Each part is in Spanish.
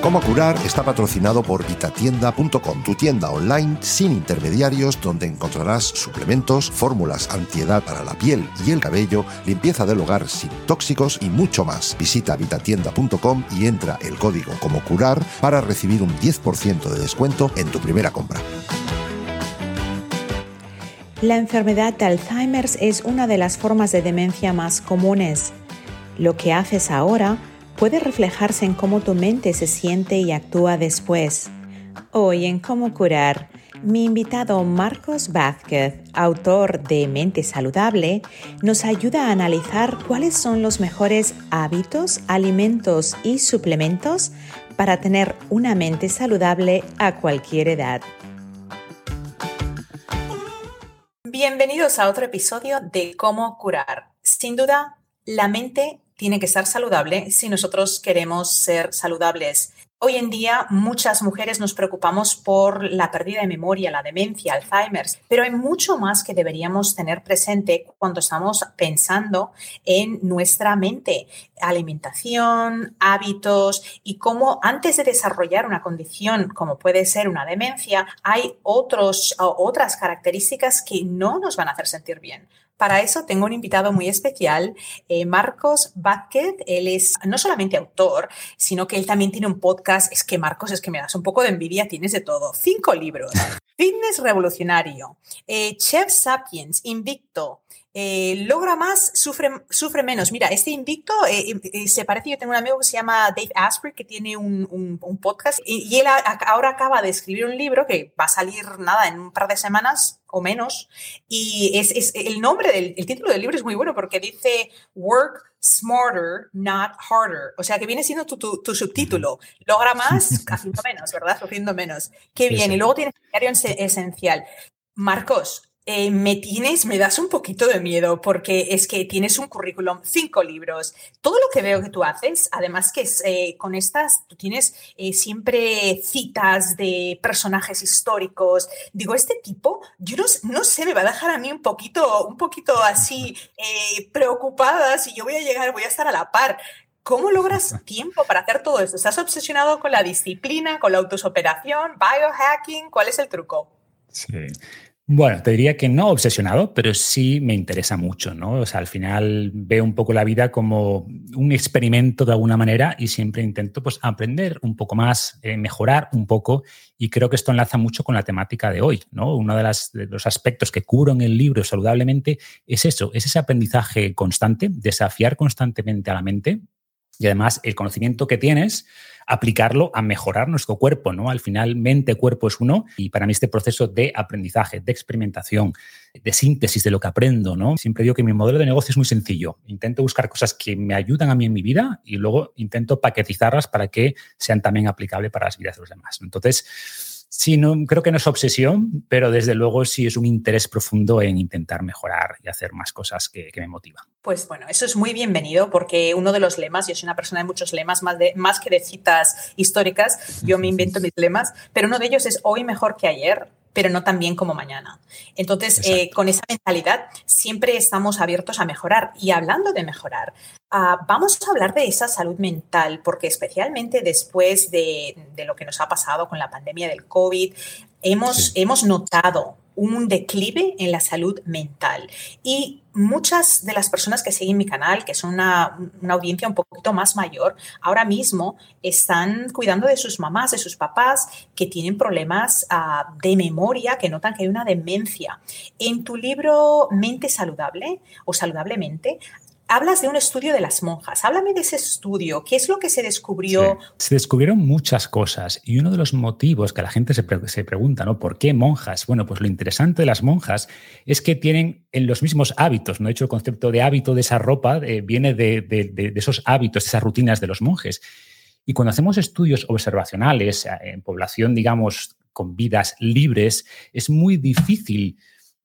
Cómo curar está patrocinado por vitatienda.com, tu tienda online sin intermediarios donde encontrarás suplementos, fórmulas antiedad para la piel y el cabello, limpieza del hogar sin tóxicos y mucho más. Visita vitatienda.com y entra el código como curar para recibir un 10% de descuento en tu primera compra. La enfermedad de Alzheimer es una de las formas de demencia más comunes. Lo que haces ahora puede reflejarse en cómo tu mente se siente y actúa después. Hoy en Cómo curar, mi invitado Marcos Vázquez, autor de Mente Saludable, nos ayuda a analizar cuáles son los mejores hábitos, alimentos y suplementos para tener una mente saludable a cualquier edad. Bienvenidos a otro episodio de Cómo curar. Sin duda, la mente tiene que estar saludable si nosotros queremos ser saludables. Hoy en día muchas mujeres nos preocupamos por la pérdida de memoria, la demencia, Alzheimer, pero hay mucho más que deberíamos tener presente cuando estamos pensando en nuestra mente, alimentación, hábitos y cómo antes de desarrollar una condición como puede ser una demencia, hay otros, otras características que no nos van a hacer sentir bien. Para eso tengo un invitado muy especial, eh, Marcos Vázquez. Él es no solamente autor, sino que él también tiene un podcast. Es que Marcos, es que me das un poco de envidia, tienes de todo. Cinco libros. Fitness Revolucionario, eh, Chef Sapiens, Invicto, eh, logra más, sufre, sufre menos. Mira, este invicto se parece, yo tengo un amigo que se llama Dave Asprey, que tiene un, podcast, y, él ahora acaba de escribir un libro que va a salir, nada, en un par de semanas, o menos. Y es, el nombre del el título del libro es muy bueno porque dice Work Smarter, Not Harder. O sea que viene siendo tu, subtítulo. Logra más haciendo menos, ¿verdad? Sufriendo menos. Qué bien. Y luego tienes diario esencial. Marcos, eh, me tienes, me das un poquito de miedo porque es que tienes un currículum, cinco libros, todo lo que veo que tú haces, además que eh, con estas, tú tienes eh, siempre citas de personajes históricos. Digo, este tipo, yo no, sé, me va a dejar a mí un poquito, un poquito así preocupada si yo voy a llegar, voy a estar a la par. ¿Cómo logras tiempo para hacer todo esto? ¿Estás obsesionado con la disciplina, con la autosuperación, biohacking? ¿Cuál es el truco? Sí. Bueno, te diría que no obsesionado, pero sí me interesa mucho, ¿no? O sea, al final veo un poco la vida como un experimento de alguna manera y siempre intento pues aprender un poco más, eh, mejorar un poco y creo que esto enlaza mucho con la temática de hoy, ¿no? Uno de, de, los aspectos que curo en el libro saludablemente es eso, es ese aprendizaje constante, desafiar constantemente a la mente y además el conocimiento que tienes aplicarlo a mejorar nuestro cuerpo, ¿no? Al final, mente-cuerpo es uno y para mí este proceso de aprendizaje, de experimentación, de síntesis de lo que aprendo, ¿no? Siempre digo que mi modelo de negocio es muy sencillo. Intento buscar cosas que me ayudan a mí en mi vida y luego intento paquetizarlas para que sean también aplicables para las vidas de los demás. Entonces, Sí, no, creo que no es obsesión, pero desde luego sí es un interés profundo en intentar mejorar y hacer más cosas que, me motivan. Pues bueno, eso es muy bienvenido porque uno de los lemas, yo soy una persona de muchos lemas, más, de, más que de citas históricas, yo me invento mis lemas, pero uno de ellos es hoy mejor que ayer, pero no tan bien como mañana. Entonces, eh, con esa mentalidad, siempre estamos abiertos a mejorar. Y hablando de mejorar, ah, vamos a hablar de esa salud mental, porque especialmente después de, lo que nos ha pasado con la pandemia del COVID, hemos, hemos notado un declive en la salud mental. Y muchas de las personas que siguen mi canal, que son una, audiencia un poquito más mayor, ahora mismo están cuidando de sus mamás, de sus papás que tienen problemas ah, de memoria, que notan que hay una demencia. En tu libro Mente Saludable o Saludablemente, hablas de un estudio de las monjas. Háblame de ese estudio. ¿Qué es lo que se descubrió? Se descubrieron muchas cosas y uno de los motivos que la gente se, pregunta, ¿no? ¿Por qué monjas? Bueno, pues lo interesante de las monjas es que tienen en los mismos hábitos. ¿no? De hecho, el concepto de hábito de esa ropa eh, viene de, de, esos hábitos, esas rutinas de los monjes. Y cuando hacemos estudios observacionales eh, en población, digamos, con vidas libres, es muy difícil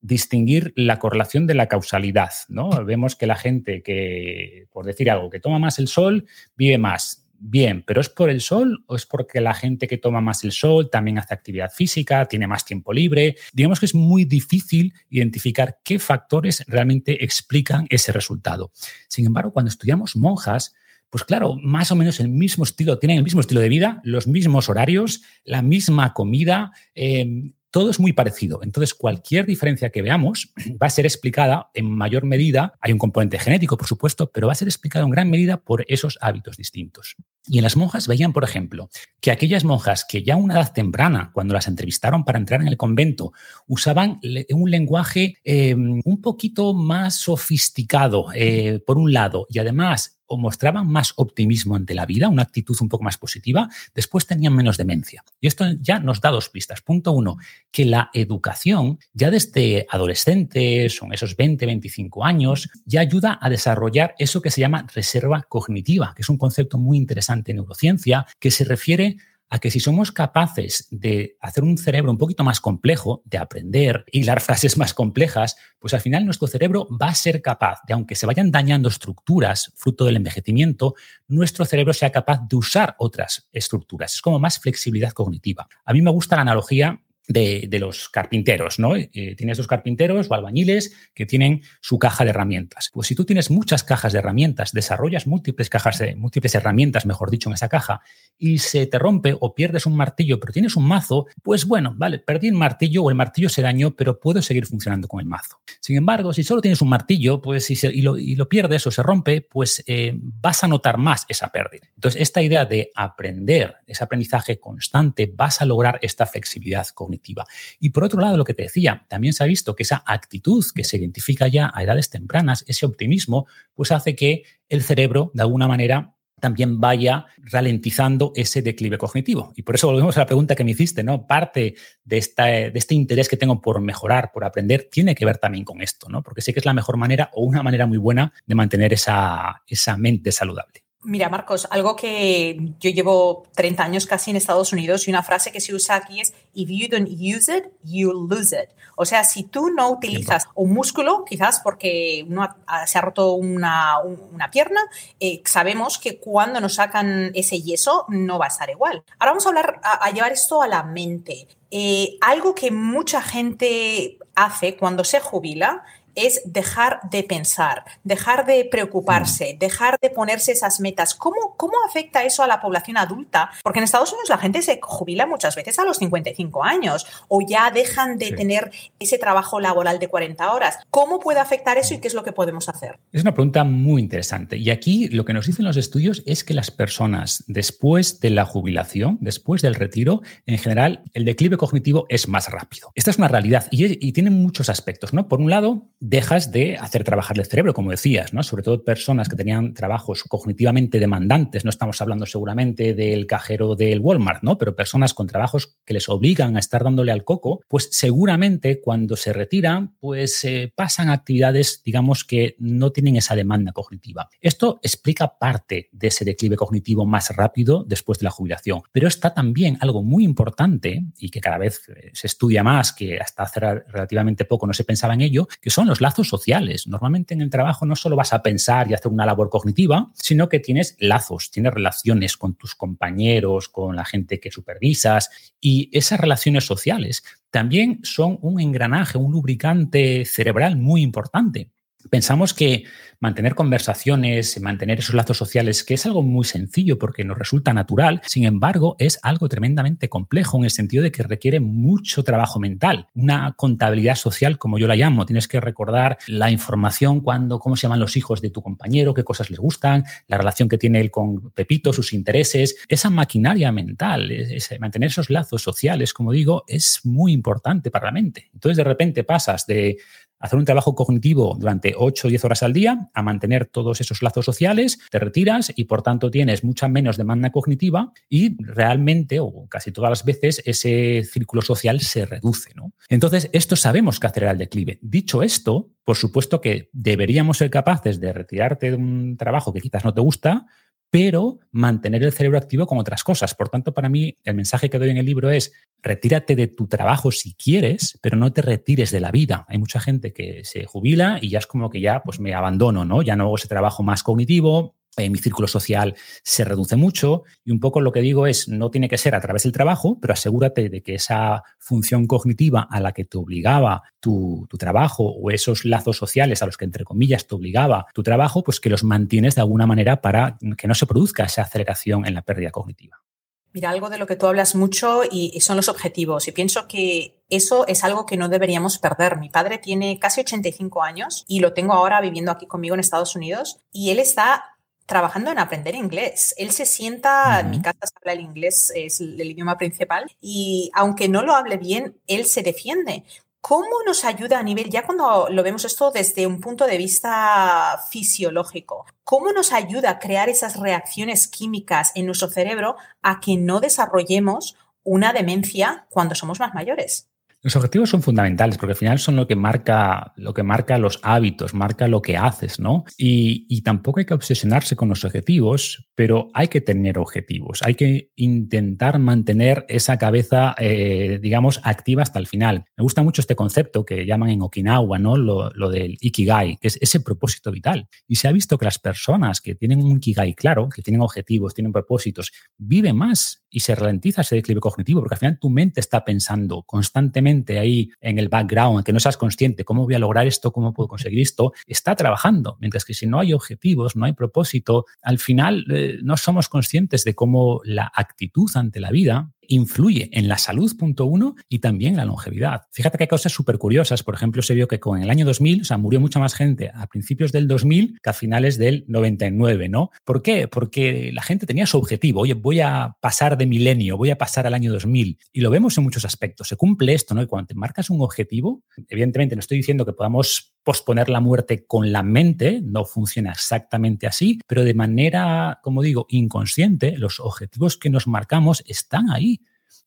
distinguir la correlación de la causalidad. ¿no? Vemos que la gente que, por decir algo, que toma más el sol, vive más bien, pero ¿es por el sol o es porque la gente que toma más el sol también hace actividad física, tiene más tiempo libre? Digamos que es muy difícil identificar qué factores realmente explican ese resultado. Sin embargo, cuando estudiamos monjas, pues claro, más o menos el mismo estilo, tienen el mismo estilo de vida, los mismos horarios, la misma comida, eh, todo es muy parecido. Entonces, cualquier diferencia que veamos va a ser explicada en mayor medida, hay un componente genético, por supuesto, pero va a ser explicada en gran medida por esos hábitos distintos. Y en las monjas veían, por ejemplo, que aquellas monjas que ya a una edad temprana, cuando las entrevistaron para entrar en el convento, usaban un lenguaje eh, un poquito más sofisticado, eh, por un lado, y además o mostraban más optimismo ante la vida, una actitud un poco más positiva, después tenían menos demencia. Y esto ya nos da dos pistas. Punto uno, que la educación ya desde adolescentes, son esos 20, 25 años, ya ayuda a desarrollar eso que se llama reserva cognitiva, que es un concepto muy interesante en neurociencia, que se refiere a que si somos capaces de hacer un cerebro un poquito más complejo, de aprender, hilar frases más complejas, pues al final nuestro cerebro va a ser capaz de, aunque se vayan dañando estructuras fruto del envejecimiento, nuestro cerebro sea capaz de usar otras estructuras. Es como más flexibilidad cognitiva. A mí me gusta la analogía de, los carpinteros, ¿no? Eh, tienes dos carpinteros o albañiles que tienen su caja de herramientas. Pues si tú tienes muchas cajas de herramientas, desarrollas múltiples cajas de múltiples herramientas, mejor dicho, en esa caja, y se te rompe o pierdes un martillo, pero tienes un mazo, pues bueno, vale, perdí el martillo o el martillo se dañó, pero puedo seguir funcionando con el mazo. Sin embargo, si solo tienes un martillo, pues si y, lo, pierdes o se rompe, pues eh, vas a notar más esa pérdida. Entonces, esta idea de aprender, ese aprendizaje constante, vas a lograr esta flexibilidad y por otro lado, lo que te decía, también se ha visto que esa actitud que se identifica ya a edades tempranas, ese optimismo, pues hace que el cerebro, de alguna manera, también vaya ralentizando ese declive cognitivo. Y por eso volvemos a la pregunta que me hiciste, ¿no? Parte de, este interés que tengo por mejorar, por aprender, tiene que ver también con esto, ¿no? Porque sé que es la mejor manera o una manera muy buena de mantener esa mente saludable. Mira, Marcos, algo que yo llevo 30 años casi en Estados Unidos y una frase que se usa aquí es, if you don't use it, you lose it. O sea, si tú no utilizas un músculo, quizás porque uno se ha roto una, pierna, eh, sabemos que cuando nos sacan ese yeso no va a estar igual. Ahora vamos a hablar, a, llevar esto a la mente. Eh, algo que mucha gente hace cuando se jubila es dejar de pensar, dejar de preocuparse, mm. dejar de ponerse esas metas. ¿Cómo, ¿Cómo afecta eso a la población adulta? Porque en Estados Unidos la gente se jubila muchas veces a los 55 años o ya dejan de tener ese trabajo laboral de 40 horas. ¿Cómo puede afectar eso y qué es lo que podemos hacer? Es una pregunta muy interesante. Y aquí lo que nos dicen los estudios es que las personas después de la jubilación, después del retiro, en general, el declive cognitivo es más rápido. Esta es una realidad y, y tiene muchos aspectos. ¿no? Por un lado, dejas de hacer trabajar el cerebro, como decías, ¿no? Sobre todo personas que tenían trabajos cognitivamente demandantes, no estamos hablando seguramente del cajero del Walmart, ¿no? Pero personas con trabajos que les obligan a estar dándole al coco, pues seguramente cuando se retiran, pues eh, pasan actividades, digamos, que no tienen esa demanda cognitiva. Esto explica parte de ese declive cognitivo más rápido después de la jubilación, pero está también algo muy importante y que cada vez eh, se estudia más, que hasta hace relativamente poco no se pensaba en ello, que son los lazos sociales. Normalmente en el trabajo no solo vas a pensar y hacer una labor cognitiva, sino que tienes lazos, tienes relaciones con tus compañeros, con la gente que supervisas y esas relaciones sociales también son un engranaje, un lubricante cerebral muy importante. Pensamos que mantener conversaciones, mantener esos lazos sociales, que es algo muy sencillo porque nos resulta natural, sin embargo, es algo tremendamente complejo en el sentido de que requiere mucho trabajo mental, una contabilidad social, como yo la llamo. Tienes que recordar la información cuando, cómo se llaman los hijos de tu compañero, qué cosas les gustan, la relación que tiene él con Pepito, sus intereses. Esa maquinaria mental, mantener esos lazos sociales, como digo, es muy importante para la mente. Entonces, de repente pasas de hacer un trabajo cognitivo durante 8 o 10 horas al día, a mantener todos esos lazos sociales, te retiras y por tanto tienes mucha menos demanda cognitiva y realmente, o casi todas las veces, ese círculo social se reduce. ¿no? Entonces, esto sabemos que acelera el declive. Dicho esto, por supuesto que deberíamos ser capaces de retirarte de un trabajo que quizás no te gusta, pero mantener el cerebro activo con otras cosas. Por tanto, para mí, el mensaje que doy en el libro es, retírate de tu trabajo si quieres, pero no te retires de la vida. Hay mucha gente que se jubila y ya es como que ya pues me abandono, ¿no? Ya no hago ese trabajo más cognitivo, eh, mi círculo social se reduce mucho y un poco lo que digo es, no tiene que ser a través del trabajo, pero asegúrate de que esa función cognitiva a la que te obligaba tu, tu, trabajo o esos lazos sociales a los que, entre comillas, te obligaba tu trabajo, pues que los mantienes de alguna manera para que no se produzca esa aceleración en la pérdida cognitiva. Mira, algo de lo que tú hablas mucho y, son los objetivos. Y pienso que eso es algo que no deberíamos perder. Mi padre tiene casi 85 años y lo tengo ahora viviendo aquí conmigo en Estados Unidos y él está trabajando en aprender inglés. Él se sienta, en mi casa se habla el inglés, es el, idioma principal, y aunque no lo hable bien, él se defiende. ¿Cómo nos ayuda a nivel, ya cuando lo vemos esto desde un punto de vista fisiológico, cómo nos ayuda a crear esas reacciones químicas en nuestro cerebro a que no desarrollemos una demencia cuando somos más mayores? Los objetivos son fundamentales porque al final son lo que marca, lo que marca los hábitos, marca lo que haces, ¿no? Y, tampoco hay que obsesionarse con los objetivos, pero hay que tener objetivos. Hay que intentar mantener esa cabeza, eh, digamos, activa hasta el final. Me gusta mucho este concepto que llaman en Okinawa, ¿no? Lo, lo, del ikigai, que es ese propósito vital. Y se ha visto que las personas que tienen un ikigai claro, que tienen objetivos, tienen propósitos, viven más y se ralentiza ese declive cognitivo, porque al final tu mente está pensando constantemente ahí en el background, que no seas consciente, ¿cómo voy a lograr esto? ¿Cómo puedo conseguir esto? Está trabajando, mientras que si no hay objetivos, no hay propósito, al final eh, no somos conscientes de cómo la actitud ante la vida influye en la salud, punto uno, y también en la longevidad. Fíjate que hay cosas súper curiosas. Por ejemplo, se vio que con el año 2000, o sea, murió mucha más gente a principios del 2000 que a finales del 99, ¿no? ¿Por qué? Porque la gente tenía su objetivo. Oye, voy a pasar de milenio, voy a pasar al año 2000. Y lo vemos en muchos aspectos. Se cumple esto, ¿no? Y cuando te marcas un objetivo, evidentemente no estoy diciendo que podamos posponer la muerte con la mente, no funciona exactamente así, pero de manera, como digo, inconsciente, los objetivos que nos marcamos están ahí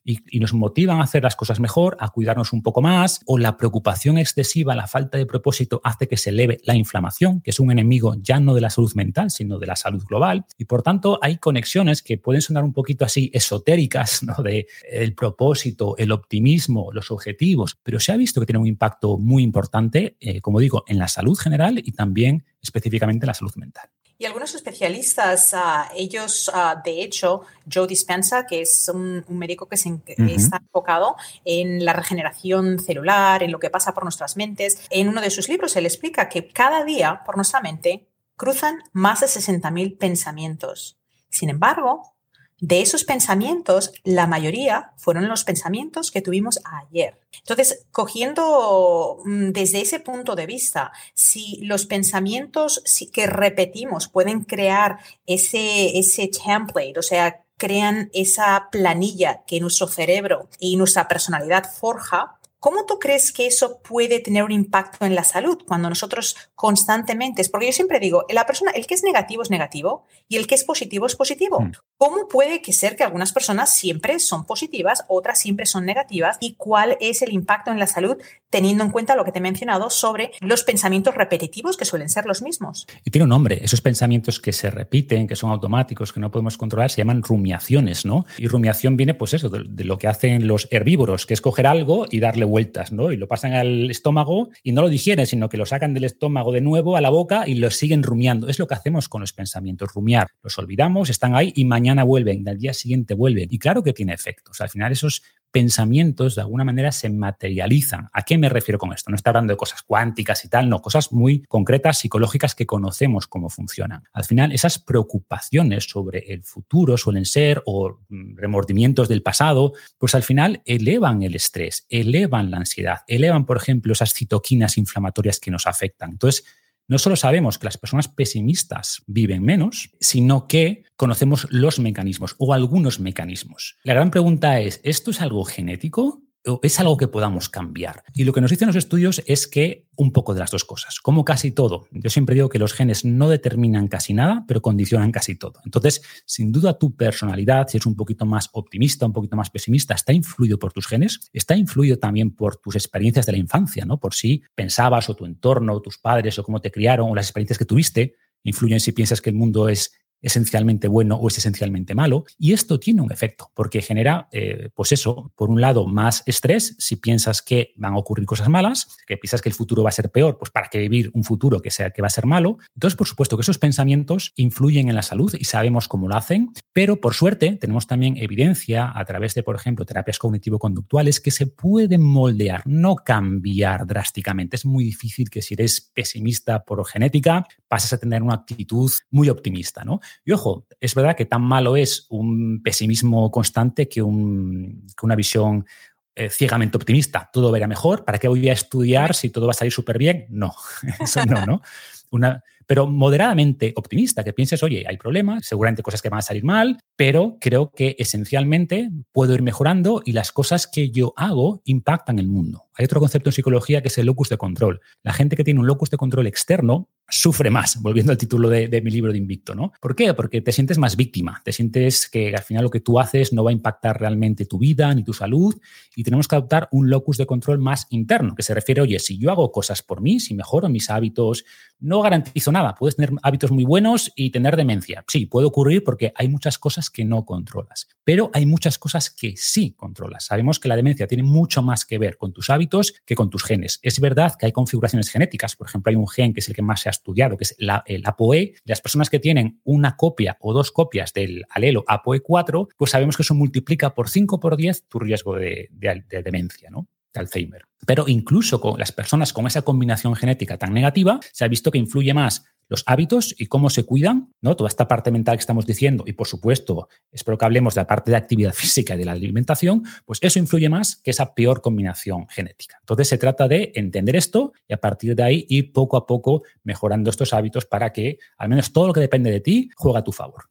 y, nos motivan a hacer las cosas mejor, a cuidarnos un poco más, o la preocupación excesiva, la falta de propósito hace que se eleve la inflamación, que es un enemigo ya no de la salud mental, sino de la salud global. Y por tanto, hay conexiones que pueden sonar un poquito así esotéricas, ¿no? De el propósito, el optimismo, los objetivos, pero se ha visto que tiene un impacto muy importante, eh, como digo, en la salud general y también específicamente en la salud mental. Y algunos especialistas, ah, ellos, ah, de hecho, Joe Dispensa, que es un, médico que se, está enfocado en la regeneración celular, en lo que pasa por nuestras mentes, en uno de sus libros él explica que cada día por nuestra mente cruzan más de 60.000 pensamientos. Sin embargo, de esos pensamientos, la mayoría fueron los pensamientos que tuvimos ayer. Entonces, cogiendo mm, desde ese punto de vista, si los pensamientos que repetimos pueden crear ese, ese template, o sea, crean esa planilla que nuestro cerebro y nuestra personalidad forja, ¿Cómo tú crees que eso puede tener un impacto en la salud cuando nosotros constantemente, porque yo siempre digo, la persona, el que es negativo es negativo y el que es positivo es positivo. ¿Cómo puede que ser que algunas personas siempre son positivas, otras siempre son negativas? ¿Y cuál es el impacto en la salud teniendo en cuenta lo que te he mencionado sobre los pensamientos repetitivos que suelen ser los mismos? Y tiene un nombre, esos pensamientos que se repiten, que son automáticos, que no podemos controlar, se llaman rumiaciones, ¿no? Y rumiación viene pues eso, de, de lo que hacen los herbívoros, que es coger algo y darle vueltas, ¿no? Y lo pasan al estómago y no lo digieren, sino que lo sacan del estómago de nuevo a la boca y lo siguen rumiando. Es lo que hacemos con los pensamientos, rumiar. Los olvidamos, están ahí y mañana vuelven, y al día siguiente vuelven. Y claro que tiene efectos. Al final esos pensamientos de alguna manera se materializan. ¿A qué me refiero con esto? No está hablando de cosas cuánticas y tal, no, cosas muy concretas, psicológicas que conocemos cómo funcionan. Al final, esas preocupaciones sobre el futuro suelen ser, o mm, remordimientos del pasado, pues al final elevan el estrés, elevan la ansiedad, elevan, por ejemplo, esas citoquinas inflamatorias que nos afectan. Entonces, no solo sabemos que las personas pesimistas viven menos, sino que conocemos los mecanismos o algunos mecanismos. La gran pregunta es, ¿esto es algo genético? Es algo que podamos cambiar. Y lo que nos dicen los estudios es que un poco de las dos cosas, como casi todo. Yo siempre digo que los genes no determinan casi nada, pero condicionan casi todo. Entonces, sin duda tu personalidad, si es un poquito más optimista, un poquito más pesimista, está influido por tus genes, está influido también por tus experiencias de la infancia, ¿no? Por si pensabas o tu entorno, tus padres o cómo te criaron o las experiencias que tuviste, influyen si piensas que el mundo es esencialmente bueno o es esencialmente malo. Y esto tiene un efecto, porque genera, eh, pues eso, por un lado, más estrés. Si piensas que van a ocurrir cosas malas, que piensas que el futuro va a ser peor, pues para qué vivir un futuro que sea que va a ser malo. Entonces, por supuesto que esos pensamientos influyen en la salud y sabemos cómo lo hacen, pero por suerte tenemos también evidencia a través de, por ejemplo, terapias cognitivo-conductuales que se pueden moldear, no cambiar drásticamente. Es muy difícil que si eres pesimista por genética, pases a tener una actitud muy optimista, ¿no? Y ojo, es verdad que tan malo es un pesimismo constante que, una visión eh, ciegamente optimista. Todo verá mejor. ¿Para qué voy a estudiar si todo va a salir súper bien? No, eso no, ¿no? Una, pero moderadamente optimista, que pienses, oye, hay problemas, seguramente cosas que van a salir mal, pero creo que esencialmente puedo ir mejorando y las cosas que yo hago impactan el mundo. Hay otro concepto en psicología que es el locus de control. La gente que tiene un locus de control externo sufre más, volviendo al título de, mi libro de Invicto, ¿no? ¿Por qué? Porque te sientes más víctima, te sientes que al final lo que tú haces no va a impactar realmente tu vida ni tu salud y tenemos que adoptar un locus de control más interno, que se refiere, oye, si yo hago cosas por mí, si mejoro mis hábitos, no garantizo nada, puedes tener hábitos muy buenos y tener demencia. Sí, puede ocurrir porque hay muchas cosas que no controlas, pero hay muchas cosas que sí controlas. Sabemos que la demencia tiene mucho más que ver con tus hábitos que con tus genes. Es verdad que hay configuraciones genéticas, por ejemplo, hay un gen que es el que más se ha estudiado, que es la, el ApoE. Las personas que tienen una copia o dos copias del alelo ApoE4, pues sabemos que eso multiplica por 5 por 10 tu riesgo de, de demencia, ¿no? De Alzheimer. Pero incluso con las personas con esa combinación genética tan negativa, se ha visto que influye más los hábitos y cómo se cuidan, ¿no? Toda esta parte mental que estamos diciendo, y por supuesto, espero que hablemos de la parte de actividad física y de la alimentación, pues eso influye más que esa peor combinación genética. Entonces se trata de entender esto y a partir de ahí ir poco a poco mejorando estos hábitos para que al menos todo lo que depende de ti juegue a tu favor.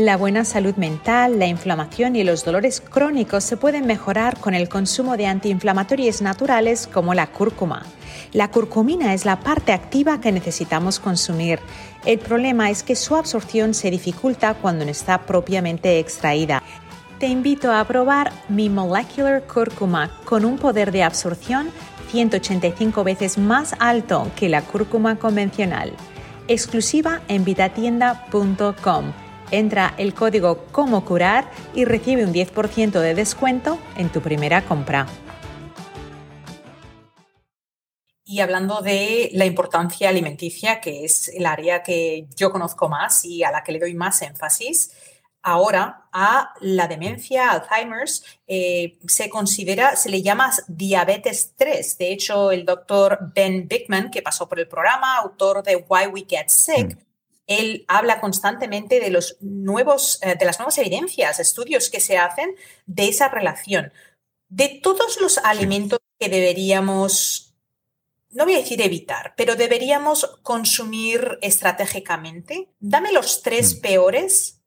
La buena salud mental, la inflamación y los dolores crónicos se pueden mejorar con el consumo de antiinflamatorios naturales como la cúrcuma. La curcumina es la parte activa que necesitamos consumir. El problema es que su absorción se dificulta cuando no está propiamente extraída. Te invito a probar mi Molecular Cúrcuma con un poder de absorción 185 veces más alto que la cúrcuma convencional. Exclusiva en vitatienda.com. Entra el código Como Curar y recibe un 10% de descuento en tu primera compra. Y hablando de la importancia alimenticia, que es el área que yo conozco más y a la que le doy más énfasis, ahora a la demencia, Alzheimer's, eh, se considera, se le llama diabetes 3. De hecho, el doctor Ben Bickman, que pasó por el programa, autor de Why We Get Sick, mm. Él habla constantemente de, los nuevos, eh, de las nuevas evidencias, estudios que se hacen de esa relación. De todos los alimentos que deberíamos no voy a decir evitar, pero deberíamos consumir estratégicamente. Dame los tres mm. peores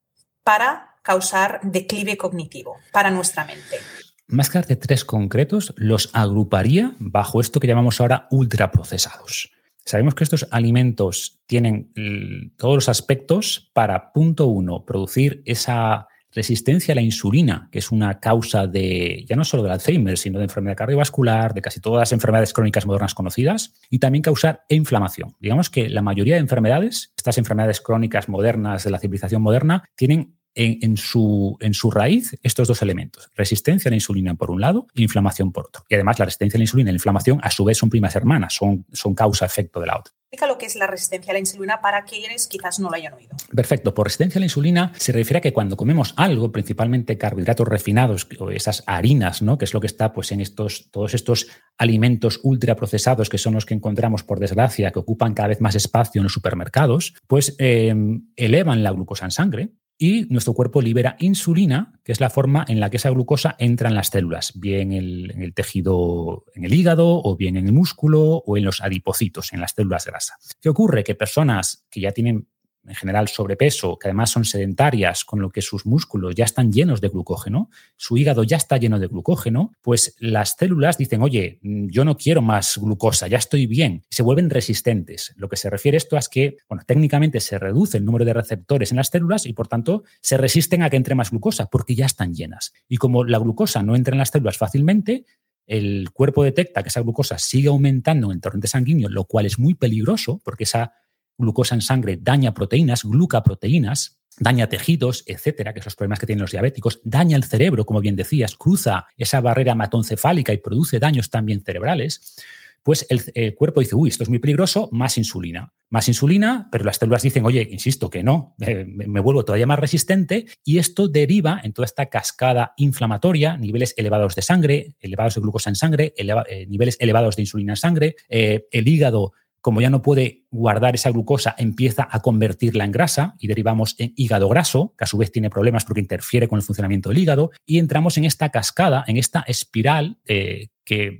para causar declive cognitivo para nuestra mente. Más que de tres concretos, los agruparía bajo esto que llamamos ahora ultraprocesados. Sabemos que estos alimentos tienen todos los aspectos para, punto uno, producir esa resistencia a la insulina, que es una causa de, ya no solo del Alzheimer, sino de enfermedad cardiovascular, de casi todas las enfermedades crónicas modernas conocidas, y también causar inflamación. Digamos que la mayoría de enfermedades, estas enfermedades crónicas modernas de la civilización moderna, tienen en, su, en su raíz estos dos elementos, resistencia a la insulina por un lado e inflamación por otro. Y además la resistencia a la insulina y la inflamación a su vez son primas hermanas, son, son causa-efecto de la otra. Explica lo que es la resistencia a la insulina para quienes quizás no lo hayan oído. Perfecto. Por resistencia a la insulina se refiere a que cuando comemos algo, principalmente carbohidratos refinados o esas harinas, ¿no? que es lo que está pues, en estos, todos estos alimentos ultraprocesados que son los que encontramos, por desgracia, que ocupan cada vez más espacio en los supermercados, pues eh, elevan la glucosa en sangre y nuestro cuerpo libera insulina, que es la forma en la que esa glucosa entra en las células, bien en el tejido, en el hígado, o bien en el músculo, o en los adipocitos, en las células grasa. ¿Qué ocurre? Que personas que ya tienen en general sobrepeso, que además son sedentarias, con lo que sus músculos ya están llenos de glucógeno, su hígado ya está lleno de glucógeno, pues las células dicen, oye, mm, yo no quiero más glucosa, ya estoy bien, se vuelven resistentes. Lo que se refiere esto es que, bueno, técnicamente se reduce el número de receptores en las células y por tanto se resisten a que entre más glucosa porque ya están llenas. Y como la glucosa no entra en las células fácilmente, el cuerpo detecta que esa glucosa sigue aumentando en el torrente sanguíneo, lo cual es muy peligroso porque esa glucosa en sangre daña proteínas, glucaproteínas, daña tejidos, etcétera, que son los problemas que tienen los diabéticos, daña el cerebro, como bien decías, cruza esa barrera hematoencefálica y produce daños también cerebrales, pues el, cuerpo dice, uy, esto es muy peligroso, más insulina. Más insulina, pero las células dicen, oye, insisto que no, eh, me, vuelvo todavía más resistente y esto deriva en toda esta cascada inflamatoria, niveles elevados de sangre, elevados de glucosa en sangre, eh, niveles elevados de insulina en sangre, eh, el hígado como ya no puede guardar esa glucosa, empieza a convertirla en grasa y derivamos en hígado graso, que a su vez tiene problemas porque interfiere con el funcionamiento del hígado, y entramos en esta cascada, en esta espiral eh, que,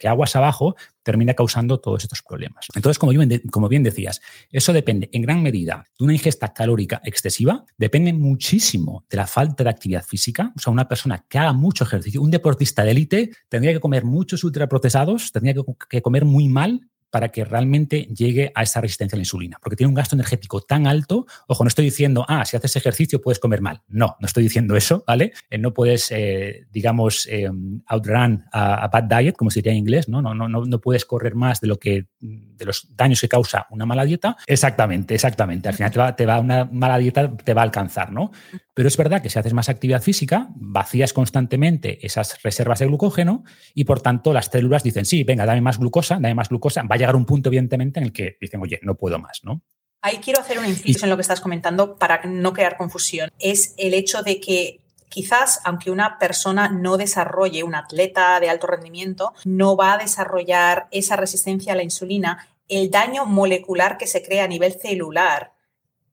que aguas abajo termina causando todos estos problemas. Entonces, como como bien decías, eso depende en gran medida de una ingesta calórica excesiva, depende muchísimo de la falta de actividad física. O sea, una persona que haga mucho ejercicio, un deportista de élite, tendría que comer muchos ultraprocesados, tendría que comer muy mal para que realmente llegue a esa resistencia a la insulina, porque tiene un gasto energético tan alto. Ojo, no estoy diciendo, ah, si haces ejercicio puedes comer mal. No, no estoy diciendo eso, ¿vale? Eh, no puedes, eh, digamos, eh, outrun a, bad diet, como se diría en inglés, ¿no? No, no, no, puedes correr más de lo que de los daños que causa una mala dieta. Exactamente, exactamente. Al final te va, te va una mala dieta te va a alcanzar, ¿no? Pero es verdad que si haces más actividad física, vacías constantemente esas reservas de glucógeno y por tanto las células dicen, sí, venga, dame más glucosa, dame más glucosa, va llegar un punto, evidentemente, en el que dicen, oye, no puedo más, ¿no? Ahí quiero hacer un inciso en lo que estás comentando para no crear confusión. Es el hecho de que quizás, aunque una persona no desarrolle, un atleta de alto rendimiento, no va a desarrollar esa resistencia a la insulina, el daño molecular que se crea a nivel celular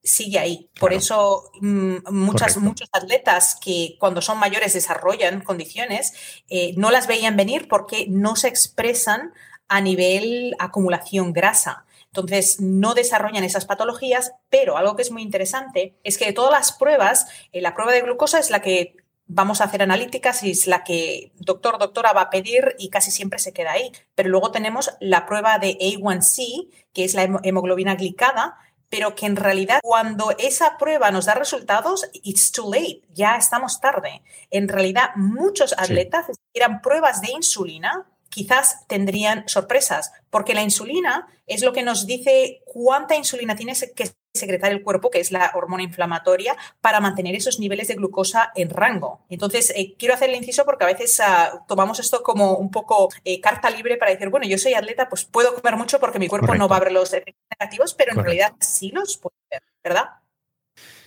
sigue ahí. Por eso mm, muchas, muchos atletas que cuando son mayores desarrollan condiciones, eh, no las veían venir porque no se expresan a nivel acumulación grasa. Entonces, no desarrollan esas patologías, pero algo que es muy interesante es que de todas las pruebas, eh, la prueba de glucosa es la que vamos a hacer analíticas y es la que doctor, doctora va a pedir y casi siempre se queda ahí. Pero luego tenemos la prueba de A1C, que es la hemoglobina glicada, pero que en realidad cuando esa prueba nos da resultados, it's too late, ya estamos tarde. En realidad, muchos atletas eran pruebas de insulina quizás tendrían sorpresas, porque la insulina es lo que nos dice cuánta insulina tiene que secretar el cuerpo, que es la hormona inflamatoria, para mantener esos niveles de glucosa en rango. Entonces, eh, quiero hacer el inciso porque a veces ah, tomamos esto como un poco eh, carta libre para decir, bueno, yo soy atleta, pues puedo comer mucho porque mi cuerpo no va a ver los efectos negativos, pero en realidad sí los puede ver, ¿verdad?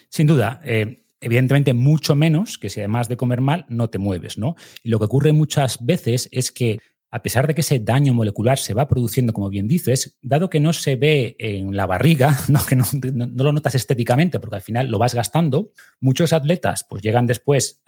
Sin duda. Eh, evidentemente, mucho menos que si además de comer mal no te mueves, ¿no? Y lo que ocurre muchas veces es que a pesar de que ese daño molecular se va produciendo, como bien dices, dado que no se ve en la barriga, no, que no, lo notas estéticamente, porque al final lo vas gastando, muchos atletas pues llegan después,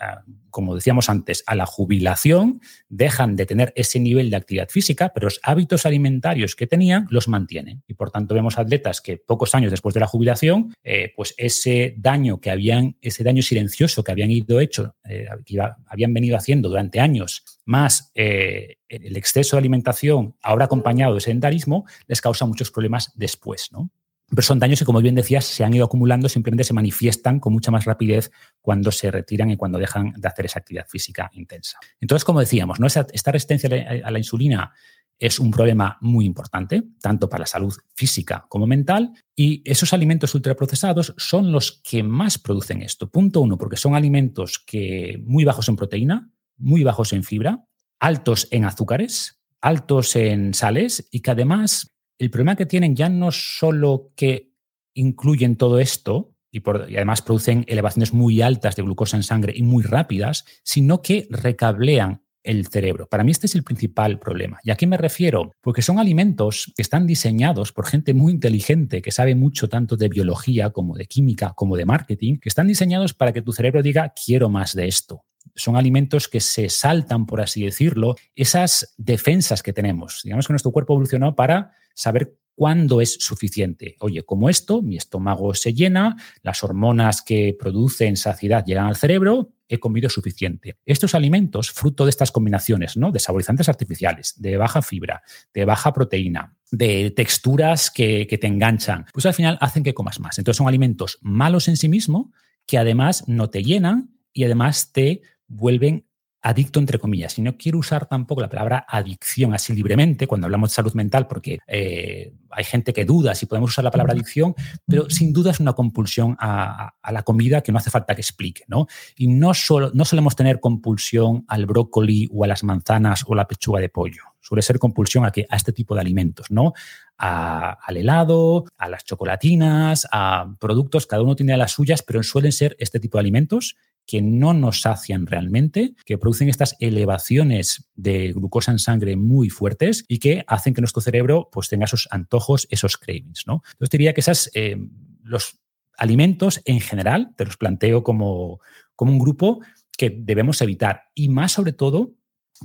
como decíamos antes, a la jubilación, dejan de tener ese nivel de actividad física, pero los hábitos alimentarios que tenían los mantienen. Y por tanto vemos atletas que pocos años después de la jubilación, eh, pues ese daño que habían, ese daño silencioso que habían ido hecho, eh, que habían venido haciendo durante años, más eh, el exceso de alimentación, ahora acompañado de sedentarismo, les causa muchos problemas después, ¿no? Pero son daños que, como bien decías, se han ido acumulando, simplemente se manifiestan con mucha más rapidez cuando se retiran y cuando dejan de hacer esa actividad física intensa. Entonces, como decíamos, ¿no? esta resistencia a la insulina es un problema muy importante, tanto para la salud física como mental, y esos alimentos ultraprocesados son los que más producen esto. Punto uno, porque son alimentos que muy bajos en proteína, muy bajos en fibra, altos en azúcares, altos en sales y que además el problema que tienen ya no solo que incluyen todo esto y, además producen elevaciones muy altas de glucosa en sangre y muy rápidas, sino que recablean el cerebro. Para mí este es el principal problema. ¿Y a qué me refiero? Porque son alimentos que están diseñados por gente muy inteligente, que sabe mucho tanto de biología como de química, como de marketing, que están diseñados para que tu cerebro diga, quiero más de esto son alimentos que se saltan, por así decirlo, esas defensas que tenemos. Digamos que nuestro cuerpo evolucionó para saber cuándo es suficiente. Oye, como esto, mi estómago se llena, las hormonas que producen saciedad llegan al cerebro, he comido suficiente. Estos alimentos, fruto de estas combinaciones, ¿no? De saborizantes artificiales, de baja fibra, de baja proteína, de texturas que, que te enganchan, pues al final hacen que comas más. Entonces son alimentos malos en sí mismos que además no te llenan y además te vuelven adicto entre comillas. Y no quiero usar tampoco la palabra adicción así libremente cuando hablamos de salud mental, porque eh, hay gente que duda si podemos usar la palabra adicción, pero sin duda es una compulsión a, la comida que no hace falta que explique. ¿no? Y no, solo, no solemos tener compulsión al brócoli o a las manzanas o la pechuga de pollo. Suele ser compulsión a, que, a este tipo de alimentos, ¿no? al helado, a las chocolatinas, a productos, cada uno tiene las suyas, pero suelen ser este tipo de alimentos que no nos sacian realmente, que producen estas elevaciones de glucosa en sangre muy fuertes y que hacen que nuestro cerebro pues, tenga esos antojos, esos cravings. ¿no? Entonces diría que esas, eh, los alimentos en general, te los planteo como, como un grupo que debemos evitar y más sobre todo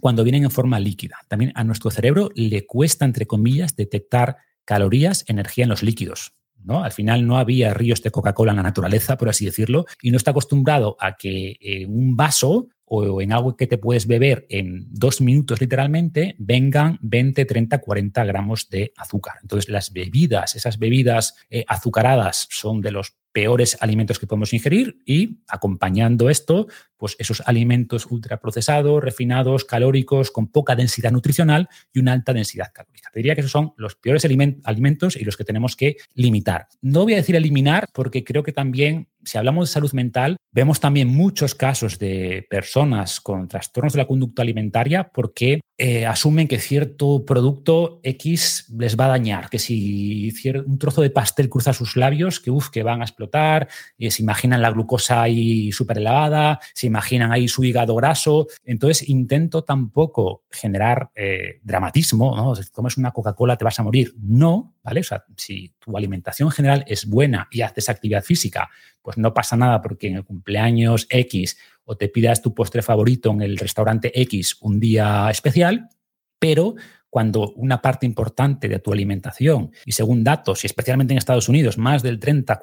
cuando vienen en forma líquida. También a nuestro cerebro le cuesta, entre comillas, detectar calorías, energía en los líquidos. Al final no había ríos de Coca-Cola en la naturaleza, por así decirlo, y no está acostumbrado a que en un vaso o en algo que te puedes beber en dos minutos literalmente, vengan 20, 30, 40 gramos de azúcar. Entonces las bebidas, esas bebidas eh, azucaradas son de los peores alimentos que podemos ingerir y acompañando esto, pues esos alimentos ultraprocesados, refinados, calóricos, con poca densidad nutricional y una alta densidad calórica. Te diría que esos son los peores alimentos y los que tenemos que limitar. No voy a decir eliminar porque creo que también si hablamos de salud mental, vemos también muchos casos de personas con trastornos de la conducta alimentaria porque eh, asumen que cierto producto X les va a dañar, que si un trozo de pastel cruza sus labios, que uff, que van a explotar, y se imaginan la glucosa ahí súper elevada, se imaginan ahí su hígado graso. Entonces intento tampoco generar eh, dramatismo, ¿no? Si comes una Coca-Cola te vas a morir. No, ¿vale? O sea, si tu alimentación general es buena y haces actividad física, pues no pasa nada porque en el cumpleaños X o te pidas tu postre favorito en el restaurante X un día especial, pero cuando una parte importante de tu alimentación, y según datos, y especialmente en Estados Unidos, más del 30,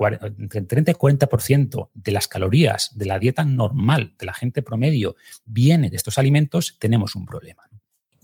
30 y 40% de las calorías de la dieta normal de la gente promedio viene de estos alimentos, tenemos un problema.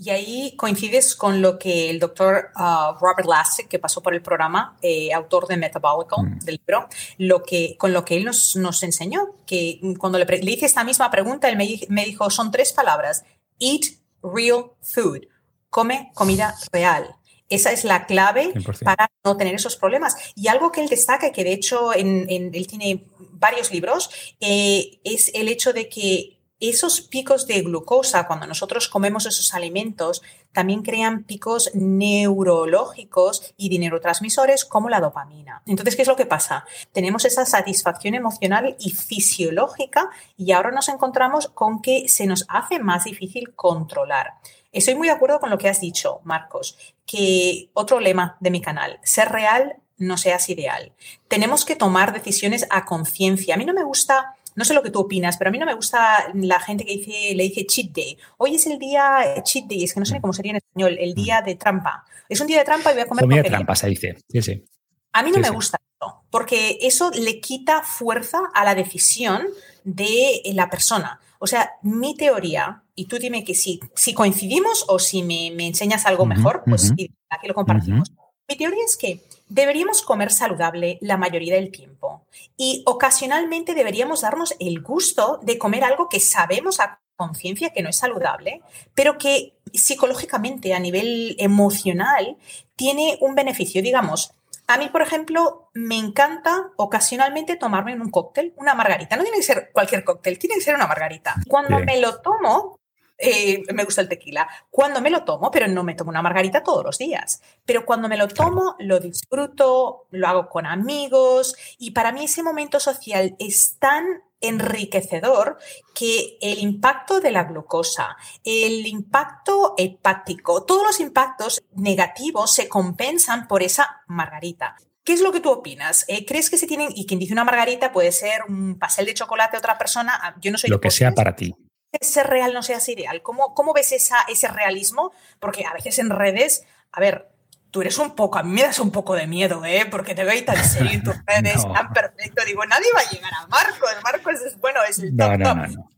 Y ahí coincides con lo que el doctor uh, Robert Lasik, que pasó por el programa, eh, autor de Metabolical, mm. del libro, lo que, con lo que él nos, nos enseñó, que cuando le, le, hice esta misma pregunta, él me, me, dijo, son tres palabras, eat real food, come comida real. Esa es la clave para no tener esos problemas. Y algo que él destaca, que de hecho en, en, él tiene varios libros, eh, es el hecho de que esos picos de glucosa, cuando nosotros comemos esos alimentos, también crean picos neurológicos y de neurotransmisores como la dopamina. Entonces, ¿qué es lo que pasa? Tenemos esa satisfacción emocional y fisiológica y ahora nos encontramos con que se nos hace más difícil controlar. Estoy muy de acuerdo con lo que has dicho, Marcos, que otro lema de mi canal, ser real, no seas ideal. Tenemos que tomar decisiones a conciencia. A mí no me gusta no sé lo que tú opinas, pero a mí no me gusta la gente que dice, le dice cheat day. Hoy es el día cheat day, es que no sé cómo sería en español, el día de trampa. Es un día de trampa y voy a comer. Comida de trampa, se dice. Sí, sí. A mí no me gusta eso, porque eso le quita fuerza a la decisión de la persona. O sea, mi teoría, y tú dime que si, si coincidimos o si me, enseñas algo mejor, pues aquí lo compartimos. Mi teoría es que deberíamos comer saludable la mayoría del tiempo y ocasionalmente deberíamos darnos el gusto de comer algo que sabemos a conciencia que no es saludable, pero que psicológicamente a nivel emocional tiene un beneficio. Digamos, a mí, por ejemplo, me encanta ocasionalmente tomarme un cóctel, una margarita. No tiene que ser cualquier cóctel, tiene que ser una margarita. Cuando me lo tomo, eh, me gusta el tequila. Cuando me lo tomo, pero no me tomo una margarita todos los días, pero cuando me lo tomo, lo disfruto, lo hago con amigos y para mí ese momento social es tan enriquecedor que el impacto de la glucosa, el impacto hepático, todos los impactos negativos se compensan por esa margarita. ¿Qué es lo que tú opinas? Eh, ¿Crees que se tienen, y quien dice una margarita puede ser un pastel de chocolate a otra persona? Ah, yo no soy... Lo que sea para ti ser real no seas ideal? ¿Cómo, cómo ves esa, ese realismo? Porque a veces en redes, a ver, tú eres un poco, a mí me das un poco de miedo, ¿eh? Porque te veo tan serio en tus redes, tan perfecto. Digo, nadie va a llegar a Marcos. Marcos es, bueno, es el top,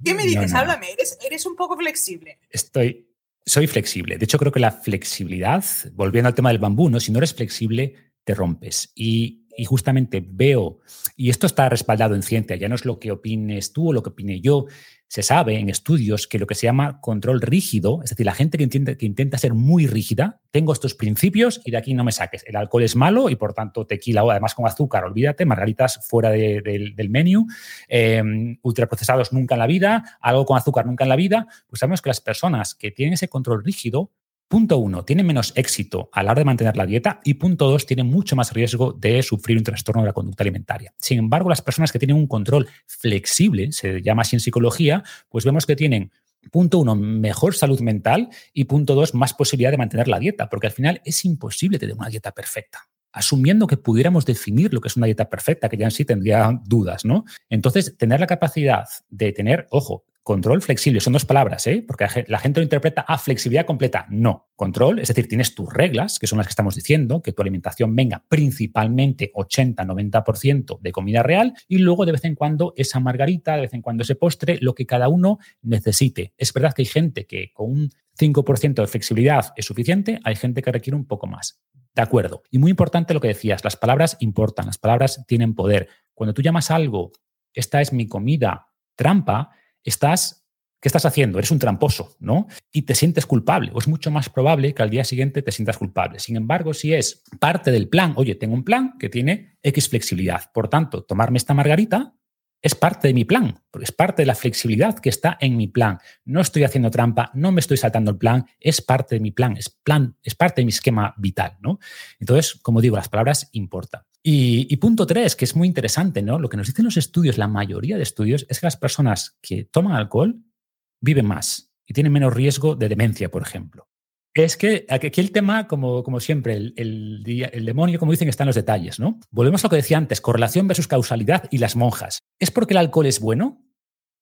¿Qué me dices? Háblame, eres, eres un poco flexible. Estoy, soy flexible. De hecho, creo que la flexibilidad, volviendo al tema del bambú, ¿no? si no eres flexible, te rompes. Y, y justamente veo, y esto está respaldado en ciencia, ya no es lo que opines tú o lo que opine yo, se sabe en estudios que lo que se llama control rígido, es decir, la gente que intenta, que intenta ser muy rígida, tengo estos principios y de aquí no me saques. El alcohol es malo y por tanto tequila o además con azúcar, olvídate, margaritas fuera del menú, eh, ultraprocesados nunca en la vida, algo con azúcar nunca en la vida, pues sabemos que las personas que tienen ese control rígido Punto uno, tienen menos éxito a la hora de mantener la dieta y punto dos, tienen mucho más riesgo de sufrir un trastorno de la conducta alimentaria. Sin embargo, las personas que tienen un control flexible, se llama así en psicología, pues vemos que tienen Punto uno, mejor salud mental y punto dos, más posibilidad de mantener la dieta, porque al final es imposible tener una dieta perfecta. Asumiendo que pudiéramos definir lo que es una dieta perfecta, que ya en sí tendría dudas, ¿no? Entonces, tener la capacidad de tener, ojo, Control flexible, son dos palabras, ¿eh? porque la gente lo interpreta a flexibilidad completa. No, control, es decir, tienes tus reglas, que son las que estamos diciendo, que tu alimentación venga principalmente 80-90% de comida real y luego de vez en cuando esa margarita, de vez en cuando ese postre, lo que cada uno necesite. Es verdad que hay gente que con un 5% de flexibilidad es suficiente, hay gente que requiere un poco más. De acuerdo. Y muy importante lo que decías, las palabras importan, las palabras tienen poder. Cuando tú llamas algo, esta es mi comida trampa, estás, ¿qué estás haciendo? Eres un tramposo, ¿no? Y te sientes culpable, o es mucho más probable que al día siguiente te sientas culpable. Sin embargo, si es parte del plan, oye, tengo un plan que tiene X flexibilidad, por tanto, tomarme esta margarita es parte de mi plan, porque es parte de la flexibilidad que está en mi plan. No estoy haciendo trampa, no me estoy saltando el plan, es parte de mi plan, es plan, es parte de mi esquema vital, ¿no? Entonces, como digo, las palabras importan. Y, punto tres, que es muy interesante, ¿no? Lo que nos dicen los estudios, la mayoría de estudios, es que las personas que toman alcohol viven más y tienen menos riesgo de demencia, por ejemplo. Es que aquí el tema, como, siempre, el, el, demonio, como dicen, está en los detalles, ¿no? Volvemos a lo que decía antes, correlación versus causalidad y las monjas. ¿Es porque el alcohol es bueno?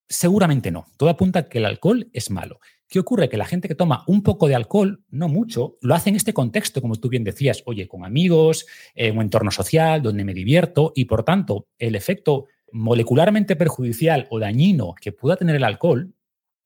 Seguramente no. Todo apunta a que el alcohol es malo. ¿Qué ocurre? Que la gente que toma un poco de alcohol, no mucho, lo hace en este contexto, como tú bien decías, oye, con amigos, en un entorno social donde me divierto y por tanto el efecto molecularmente perjudicial o dañino que pueda tener el alcohol,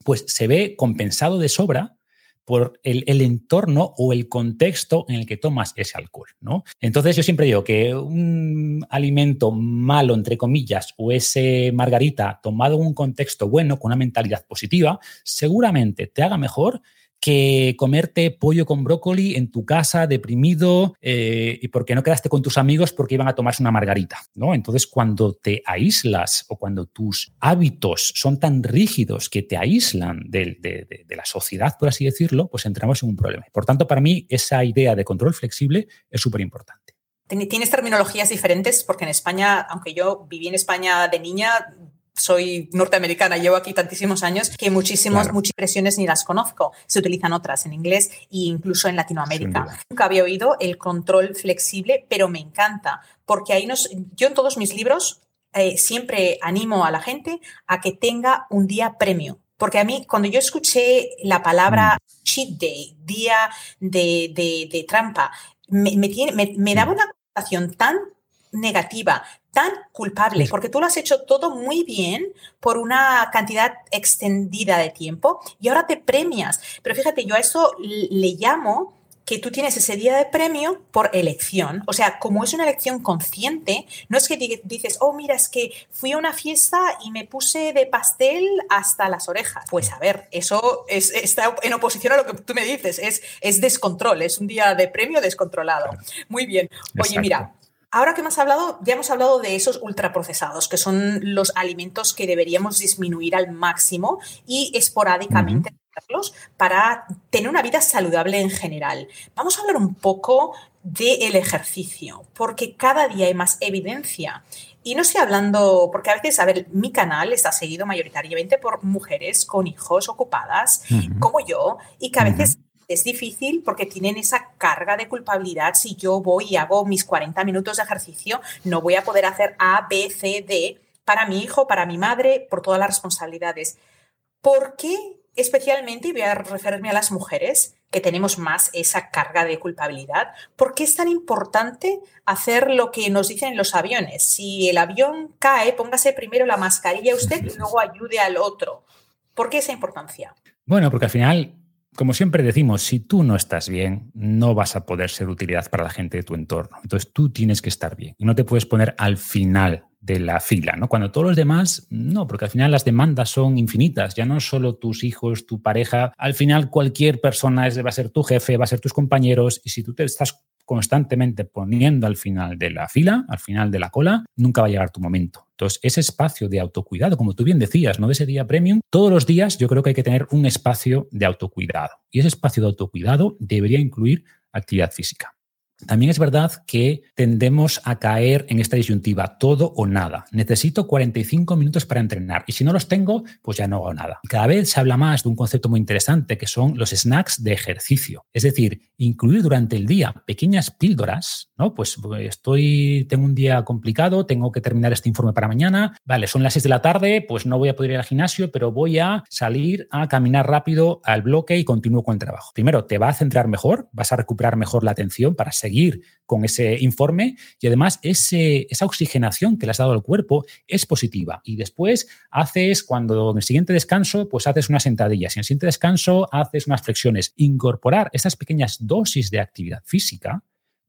pues se ve compensado de sobra por el, entorno o el contexto en el que tomas ese alcohol, ¿no? Entonces yo siempre digo que un alimento malo, entre comillas, o ese margarita tomado en un contexto bueno, con una mentalidad positiva, seguramente te haga mejor que comerte pollo con brócoli en tu casa, deprimido, eh, y porque no quedaste con tus amigos porque iban a tomarse una margarita, ¿no? Entonces, cuando te aíslas o cuando tus hábitos son tan rígidos que te aíslan de, de la sociedad, por así decirlo, pues entramos en un problema. Por tanto, para mí, esa idea de control flexible es súper importante. Tienes terminologías diferentes porque en España, aunque yo viví en España de niña, soy norteamericana, llevo aquí tantísimos años que muchísimas, muchas expresiones ni las conozco. Se utilizan otras en inglés e incluso en Latinoamérica. Nunca había oído el control flexible, pero me encanta porque ahí nos, yo en todos mis libros eh, siempre animo a la gente a que tenga un día premio. Porque a mí, cuando yo escuché la palabra mm. cheat day, día de, trampa, me, me, me daba una connotación tan negativa, tan culpable, porque tú lo has hecho todo muy bien por una cantidad extendida de tiempo y ahora te premias. Pero fíjate, yo a eso le llamo que tú tienes ese día de premio por elección. O sea, como es una elección consciente, no es que dices, oh, mira, es que fui a una fiesta y me puse de pastel hasta las orejas. Pues a ver, eso es, está en oposición a lo que tú me dices, es, es descontrol, es un día de premio descontrolado. Muy bien. Oye, mira, Ahora que hemos hablado, ya hemos hablado de esos ultraprocesados, que son los alimentos que deberíamos disminuir al máximo y esporádicamente para tener una vida saludable en general. Vamos a hablar un poco del ejercicio, porque cada día hay más evidencia. Y no estoy hablando, porque a veces, a ver, mi canal está seguido mayoritariamente por mujeres con hijos ocupadas, como yo, y que a veces es difícil porque tienen esa carga de culpabilidad. Si yo voy y hago mis 40 minutos de ejercicio, no voy a poder hacer A, B, C, D para mi hijo, para mi madre, por todas las responsabilidades. ¿Por qué especialmente, y voy a referirme a las mujeres, que tenemos más esa carga de culpabilidad, ¿por qué es tan importante hacer lo que nos dicen en los aviones? Si el avión cae, póngase primero la mascarilla usted y luego ayude al otro. ¿Por qué esa importancia? Bueno, porque al final como siempre decimos, si tú no estás bien, no vas a poder ser utilidad para la gente de tu entorno. Entonces tú tienes que estar bien y no te puedes poner al final de la fila, ¿no? Cuando todos los demás, no, porque al final las demandas son infinitas, ya no solo tus hijos, tu pareja, al final cualquier persona va a ser tu jefe, va a ser tus compañeros, y si tú te estás constantemente poniendo al final de la fila, al final de la cola, nunca va a llegar tu momento. Entonces, ese espacio de autocuidado, como tú bien decías, ¿no? De ese día premium, todos los días yo creo que hay que tener un espacio de autocuidado. Y ese espacio de autocuidado debería incluir actividad física. También es verdad que tendemos a caer en esta disyuntiva, todo o nada. Necesito 45 minutos para entrenar y si no los tengo, pues ya no hago nada. Cada vez se habla más de un concepto muy interesante que son los snacks de ejercicio. Es decir, incluir durante el día pequeñas píldoras, ¿no? Pues, pues estoy, tengo un día complicado, tengo que terminar este informe para mañana, vale, son las 6 de la tarde, pues no voy a poder ir al gimnasio, pero voy a salir a caminar rápido al bloque y continúo con el trabajo. Primero, te va a centrar mejor, vas a recuperar mejor la atención para seguir con ese informe y además esa oxigenación que le has dado al cuerpo es positiva. Y después haces, cuando en el siguiente descanso, pues haces unas sentadillas y en el siguiente descanso haces unas flexiones. Incorporar estas pequeñas dosis de actividad física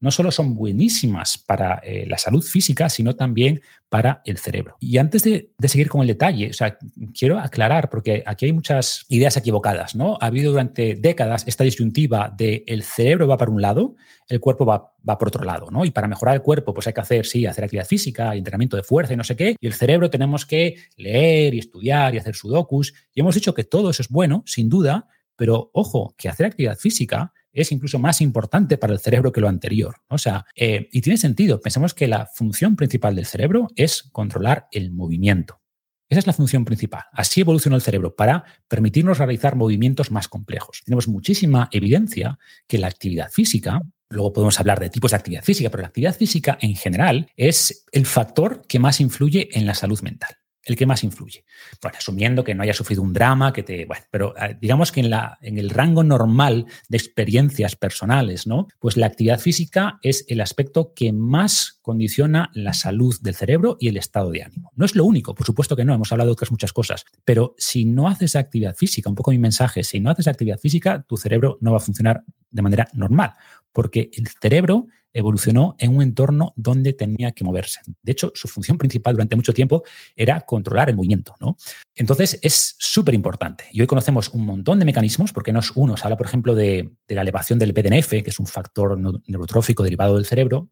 no solo son buenísimas para eh, la salud física, sino también para el cerebro. Y antes de, seguir con el detalle, o sea, quiero aclarar, porque aquí hay muchas ideas equivocadas, ¿no? Ha habido durante décadas esta disyuntiva de el cerebro va para un lado, el cuerpo va, va por otro lado, ¿no? Y para mejorar el cuerpo, pues hay que hacer, sí, hacer actividad física, entrenamiento de fuerza y no sé qué, y el cerebro tenemos que leer y estudiar y hacer sudokus. Y hemos dicho que todo eso es bueno, sin duda, pero ojo, que hacer actividad física es incluso más importante para el cerebro que lo anterior. O sea, eh, y tiene sentido. Pensemos que la función principal del cerebro es controlar el movimiento. Esa es la función principal. Así evolucionó el cerebro para permitirnos realizar movimientos más complejos. Tenemos muchísima evidencia que la actividad física, luego podemos hablar de tipos de actividad física, pero la actividad física en general es el factor que más influye en la salud mental el que más influye. Bueno, asumiendo que no haya sufrido un drama, que te. Bueno, pero eh, digamos que en, la, en el rango normal de experiencias personales, ¿no? Pues la actividad física es el aspecto que más condiciona la salud del cerebro y el estado de ánimo. No es lo único, por supuesto que no, hemos hablado de otras muchas cosas, pero si no haces actividad física, un poco mi mensaje, si no haces actividad física, tu cerebro no va a funcionar de manera normal, porque el cerebro evolucionó en un entorno donde tenía que moverse. De hecho, su función principal durante mucho tiempo era controlar el movimiento. ¿no? Entonces, es súper importante. Y hoy conocemos un montón de mecanismos, porque no es uno. Se habla, por ejemplo, de, la elevación del BDNF, que es un factor neurotrófico derivado del cerebro,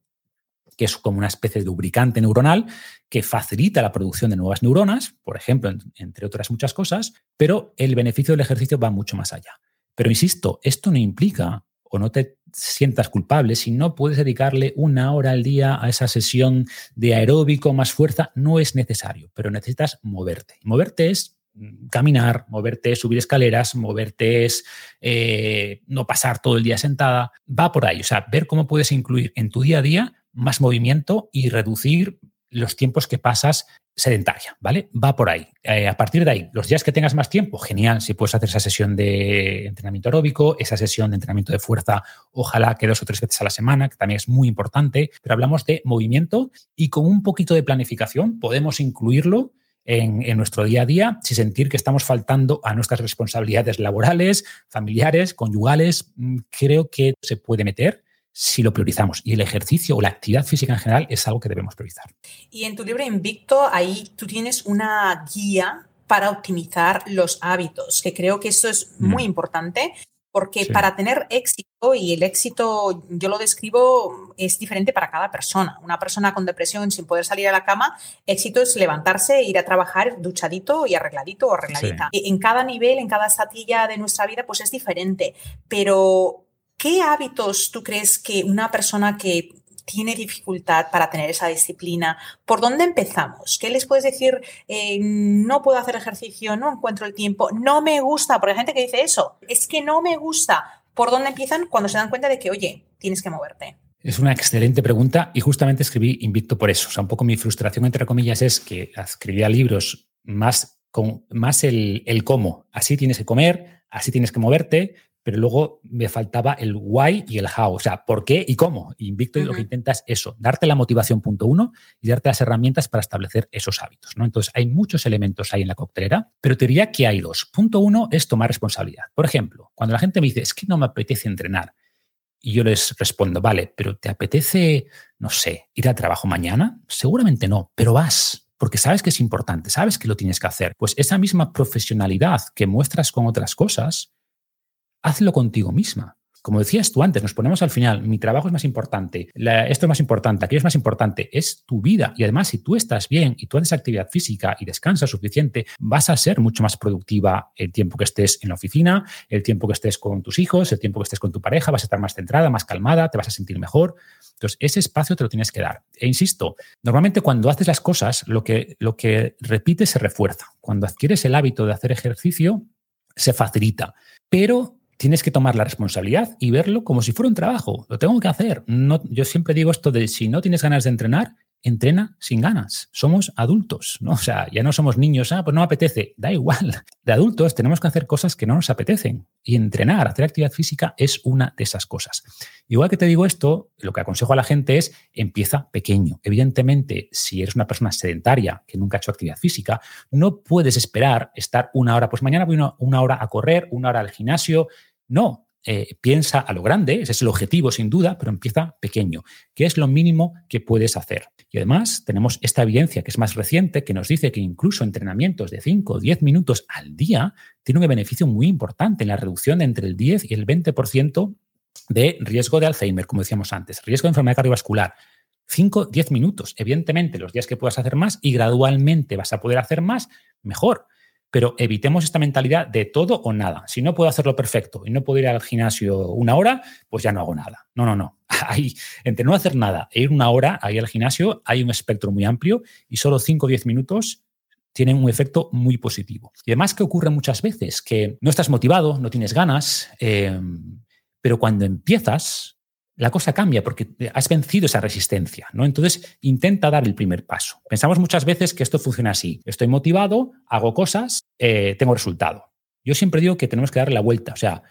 que es como una especie de lubricante neuronal que facilita la producción de nuevas neuronas, por ejemplo, entre otras muchas cosas, pero el beneficio del ejercicio va mucho más allá. Pero insisto, esto no implica o no te sientas culpable, si no puedes dedicarle una hora al día a esa sesión de aeróbico más fuerza, no es necesario, pero necesitas moverte. Moverte es mm, caminar, moverte subir escaleras, moverte es eh, no pasar todo el día sentada, va por ahí, o sea, ver cómo puedes incluir en tu día a día más movimiento y reducir los tiempos que pasas sedentaria, ¿vale? Va por ahí. Eh, a partir de ahí, los días que tengas más tiempo, genial, si puedes hacer esa sesión de entrenamiento aeróbico, esa sesión de entrenamiento de fuerza, ojalá que dos o tres veces a la semana, que también es muy importante, pero hablamos de movimiento y con un poquito de planificación podemos incluirlo en, en, nuestro día a día sin sentir que estamos faltando a nuestras responsabilidades laborales, familiares, conyugales. Mm, creo que se puede meter si lo priorizamos. Y el ejercicio o la actividad física en general es algo que debemos priorizar. Y en tu libro Invicto, ahí tú tienes una guía para optimizar los hábitos, que creo que eso es mm. muy importante. Porque para tener éxito, y el éxito yo lo describo, es diferente para cada persona. Una persona con depresión sin poder salir a la cama, éxito es levantarse, ir a trabajar duchadito y arregladito o arregladita. En cada nivel, en cada estatilla de nuestra vida, pues es diferente. Pero ¿Qué hábitos tú crees que una persona que tiene dificultad para tener esa disciplina, ¿por dónde empezamos? ¿Qué les puedes decir? Eh, no puedo hacer ejercicio, no encuentro el tiempo, no me gusta, porque hay gente que dice eso, es que no me gusta. ¿Por dónde empiezan? Cuando se dan cuenta de que, oye, tienes que moverte. Es una excelente pregunta y justamente escribí Invicto por eso. O sea, un poco mi frustración, entre comillas, es que escribía libros más con más el, el cómo. Así tienes que comer, así tienes que moverte, pero luego me faltaba el why y el how, o sea, por qué y cómo. Invicto y lo que intenta es eso, darte la motivación punto uno y darte las herramientas para establecer esos hábitos. ¿no? Entonces, hay muchos elementos ahí en la coctelera, pero te diría que hay dos. Punto uno es tomar responsabilidad. Por ejemplo, cuando la gente me dice, es que no me apetece entrenar, Y yo les respondo, vale, pero ¿te apetece, no sé, ir al trabajo mañana? Seguramente no, pero vas, porque sabes que es importante, sabes que lo tienes que hacer. Pues esa misma profesionalidad que muestras con otras cosas, hazlo contigo misma como decías tú antes, nos ponemos al final, mi trabajo es más importante, esto es más importante, aquello es más importante, es tu vida. Y además, si tú estás bien y tú haces actividad física y descansas suficiente, vas a ser mucho más productiva el tiempo que estés en la oficina, el tiempo que estés con tus hijos, el tiempo que estés con tu pareja, vas a estar más centrada, más calmada, te vas a sentir mejor. Entonces, ese espacio te lo tienes que dar. E insisto, normalmente cuando haces las cosas, lo que, lo que se refuerza. Cuando adquieres el hábito de hacer ejercicio, se facilita. Pero tienes que tomar la responsabilidad y verlo como si fuera un trabajo. Lo tengo que hacer. Yo siempre digo esto de si no tienes ganas de entrenar, entrena sin ganas. Somos adultos, ¿no? O sea, ya no somos niños, ah, pues no apetece. Da igual. De adultos tenemos que hacer cosas que no nos apetecen. Y entrenar, hacer actividad física es una de esas cosas. Igual que te digo esto, lo que aconsejo a la gente es empieza pequeño. Evidentemente, si eres una persona sedentaria que nunca ha hecho actividad física, no puedes esperar estar una hora, pues mañana voy una hora a correr, una hora al gimnasio, no, eh, piensa a lo grande, ese es el objetivo sin duda, pero empieza pequeño, que es lo mínimo que puedes hacer. Y además tenemos esta evidencia que es más reciente, que nos dice que incluso entrenamientos de 5 o 10 minutos al día tienen un beneficio muy importante en la reducción de entre el 10 y el 20% de riesgo de Alzheimer, como decíamos antes, riesgo de enfermedad cardiovascular. 5, 10 minutos. Evidentemente, los días que puedas hacer más y gradualmente vas a poder hacer más, mejor. Pero evitemos esta mentalidad de todo o nada. Si no puedo hacerlo perfecto y no puedo ir al gimnasio una hora, pues ya no hago nada. No, no, no. Entre no hacer nada e ir una hora ahí al gimnasio hay un espectro muy amplio y solo 5 o 10 minutos tienen un efecto muy positivo. Y además que ocurre muchas veces que no estás motivado, no tienes ganas, eh, pero cuando empiezas, la cosa cambia porque has vencido esa resistencia, ¿no? Entonces, intenta dar el primer paso. Pensamos muchas veces que esto funciona así. Estoy motivado, hago cosas, eh, tengo resultado. Yo siempre digo que tenemos que darle la vuelta. O sea,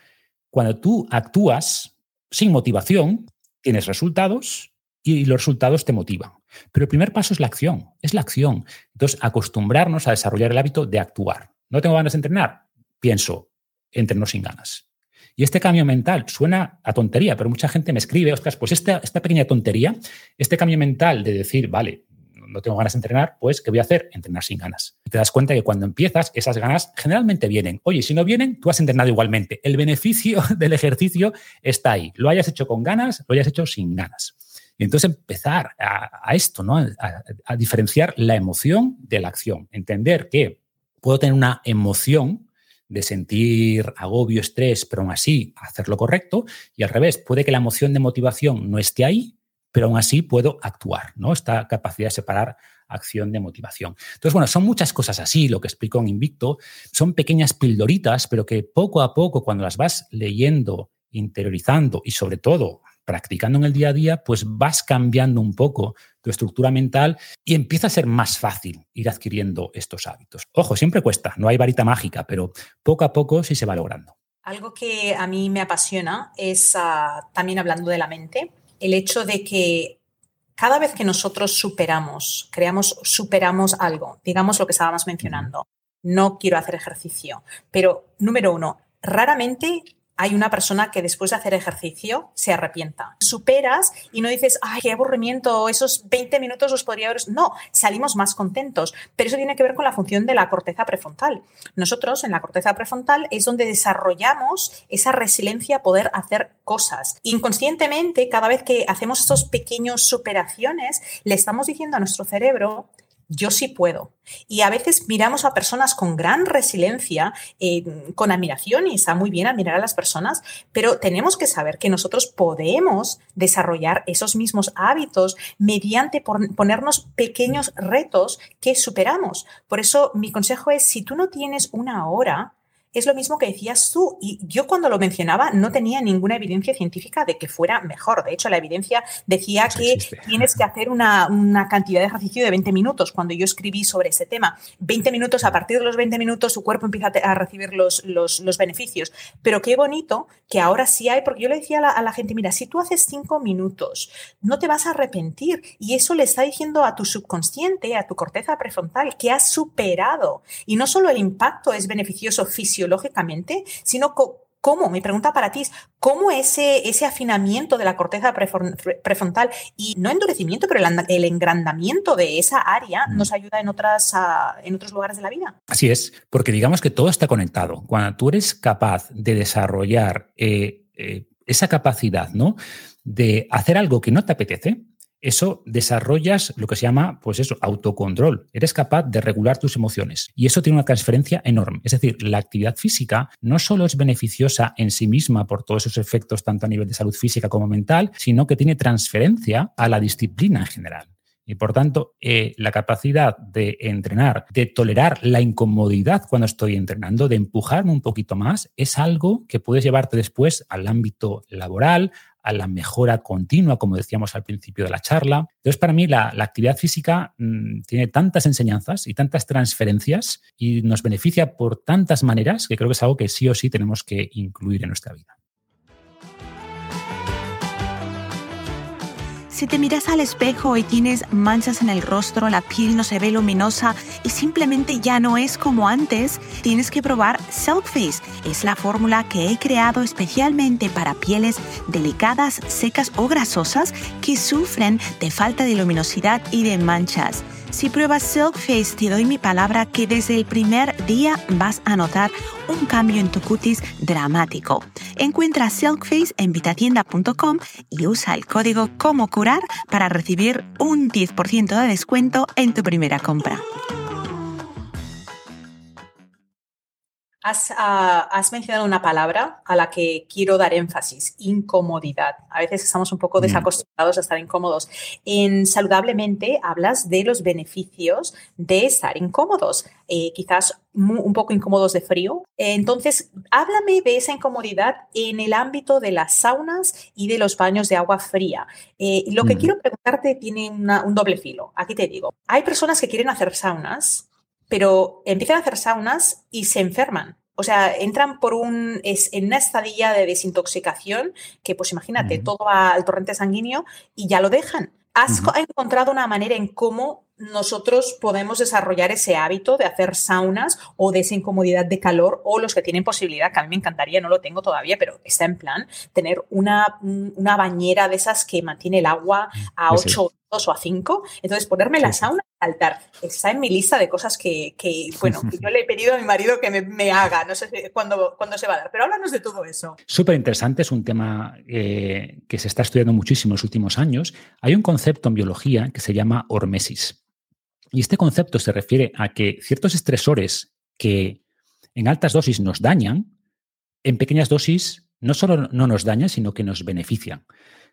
cuando tú actúas sin motivación, tienes resultados y los resultados te motivan. Pero el primer paso es la acción, es la acción. Entonces, acostumbrarnos a desarrollar el hábito de actuar. No tengo ganas de entrenar, pienso, entreno sin ganas. Y este cambio mental suena a tontería, pero mucha gente me escribe, ostras, pues esta, esta pequeña tontería, este cambio mental de decir, vale, no tengo ganas de entrenar, pues ¿qué voy a hacer? Entrenar sin ganas. Y te das cuenta que cuando empiezas, esas ganas generalmente vienen. Oye, si no vienen, tú has entrenado igualmente. El beneficio del ejercicio está ahí. Lo hayas hecho con ganas, lo hayas hecho sin ganas. Y entonces empezar a, esto, ¿no? a diferenciar la emoción de la acción. Entender que puedo tener una emoción de sentir agobio, estrés, pero aún así hacer lo correcto. Y al revés, puede que la emoción de motivación no esté ahí, pero aún así puedo actuar, ¿no? Esta capacidad de separar acción de motivación. Entonces, bueno, son muchas cosas así, lo que explico en Invicto, son pequeñas pildoritas, pero que poco a poco, cuando las vas leyendo, interiorizando y sobre todo practicando en el día a día, pues vas cambiando un poco tu estructura mental y empieza a ser más fácil ir adquiriendo estos hábitos. Ojo, siempre cuesta, no hay varita mágica, pero poco a poco sí se va logrando. Algo que a mí me apasiona es, ah, también hablando de la mente, el hecho de que cada vez que nosotros superamos, creamos, superamos algo, digamos lo que estábamos mencionando, no quiero hacer ejercicio, pero número uno, raramente hay una persona que después de hacer ejercicio se arrepienta. Superas y no dices, ay, qué aburrimiento, esos 20 minutos los podría haber. No, salimos más contentos. Pero eso tiene que ver con la función de la corteza prefrontal. Nosotros en la corteza prefrontal es donde desarrollamos esa resiliencia a poder hacer cosas. Inconscientemente, cada vez que hacemos estos pequeños superaciones, le estamos diciendo a nuestro cerebro, yo sí puedo. Y a veces miramos a personas con gran resiliencia, eh, con admiración, y está muy bien admirar a las personas, pero tenemos que saber que nosotros podemos desarrollar esos mismos hábitos mediante ponernos pequeños retos que superamos. Por eso mi consejo es, si tú no tienes una hora, es lo mismo que decías tú. Y yo cuando lo mencionaba no tenía ninguna evidencia científica de que fuera mejor. De hecho, la evidencia decía que tienes que hacer una, cantidad de ejercicio de 20 minutos. Cuando yo escribí sobre ese tema, 20 minutos, a partir de los 20 minutos tu cuerpo empieza a recibir los, los, beneficios. Pero qué bonito que ahora sí hay, porque yo le decía a la, a la gente, mira, si tú haces 5 minutos, no te vas a arrepentir. Y eso le está diciendo a tu subconsciente, a tu corteza prefrontal, que has superado. Y no solo el impacto es beneficioso físicamente, lógicamente, sino ¿Cómo? Mi pregunta para ti es, ¿cómo ese, ese afinamiento de la corteza prefrontal y no endurecimiento, pero el, engrandamiento de esa área mm. nos ayuda en, otras, en otros lugares de la vida? Así es, porque digamos que todo está conectado. Cuando tú eres capaz de desarrollar eh, eh, esa capacidad, ¿no? De hacer algo que no te apetece, eso desarrollas lo que se llama, pues eso, autocontrol. Eres capaz de regular tus emociones y eso tiene una transferencia enorme. Es decir, la actividad física no solo es beneficiosa en sí misma por todos esos efectos, tanto a nivel de salud física como mental, sino que tiene transferencia a la disciplina en general. Y por tanto, eh, la capacidad de entrenar, de tolerar la incomodidad cuando estoy entrenando, de empujarme un poquito más, es algo que puedes llevarte después al ámbito laboral, a la mejora continua, como decíamos al principio de la charla. Entonces, para mí, la, actividad física mm, tiene tantas enseñanzas y tantas transferencias y nos beneficia por tantas maneras que creo que es algo que sí o sí tenemos que incluir en nuestra vida. Si te miras al espejo y tienes manchas en el rostro, la piel no se ve luminosa y simplemente ya no es como antes, tienes que probar Face. Es la fórmula que he creado especialmente para pieles delicadas, secas o grasosas que sufren de falta de luminosidad y de manchas. Si pruebas Silk Face, te doy mi palabra que desde el primer día vas a notar un cambio en tu cutis dramático. Encuentra Silk Face en vitatienda.com y usa el código como curar para recibir un 10% de descuento en tu primera compra. Ah, has, mencionado una palabra a la que quiero dar énfasis, incomodidad. A veces estamos un poco mm. desacostumbrados a estar incómodos. En Saludablemente hablas de los beneficios de estar incómodos, eh, quizás un poco incómodos de frío. entonces, háblame de esa incomodidad en el ámbito de las saunas y de los baños de agua fría. Eh, lo que mm. quiero preguntarte tiene un doble filo. Aquí te digo, hay personas que quieren hacer saunas pero empiezan a hacer saunas y se enferman. O sea, entran por un, es, en una estadilla de desintoxicación que, pues imagínate, todo va al torrente sanguíneo y ya lo dejan. ¿Has encontrado una manera en cómo nosotros podemos desarrollar ese hábito de hacer saunas o de esa incomodidad de calor o los que tienen posibilidad, que a mí me encantaría, no lo tengo todavía, pero está en plan, tener una, una bañera de esas que mantiene el agua a 8 grados o a 5. Entonces, ponerme la sauna altar. Está en mi lista de cosas que, bueno, yo le he pedido a mi marido que me, haga. No sé cuándo, se va a dar, pero háblanos de todo eso. Súper interesante, es un tema eh, que se está estudiando muchísimo en los últimos años. Hay un concepto en biología que se llama hormesis. Y este concepto se refiere a que ciertos estresores que en altas dosis nos dañan, en pequeñas dosis no solo no nos dañan, sino que nos benefician.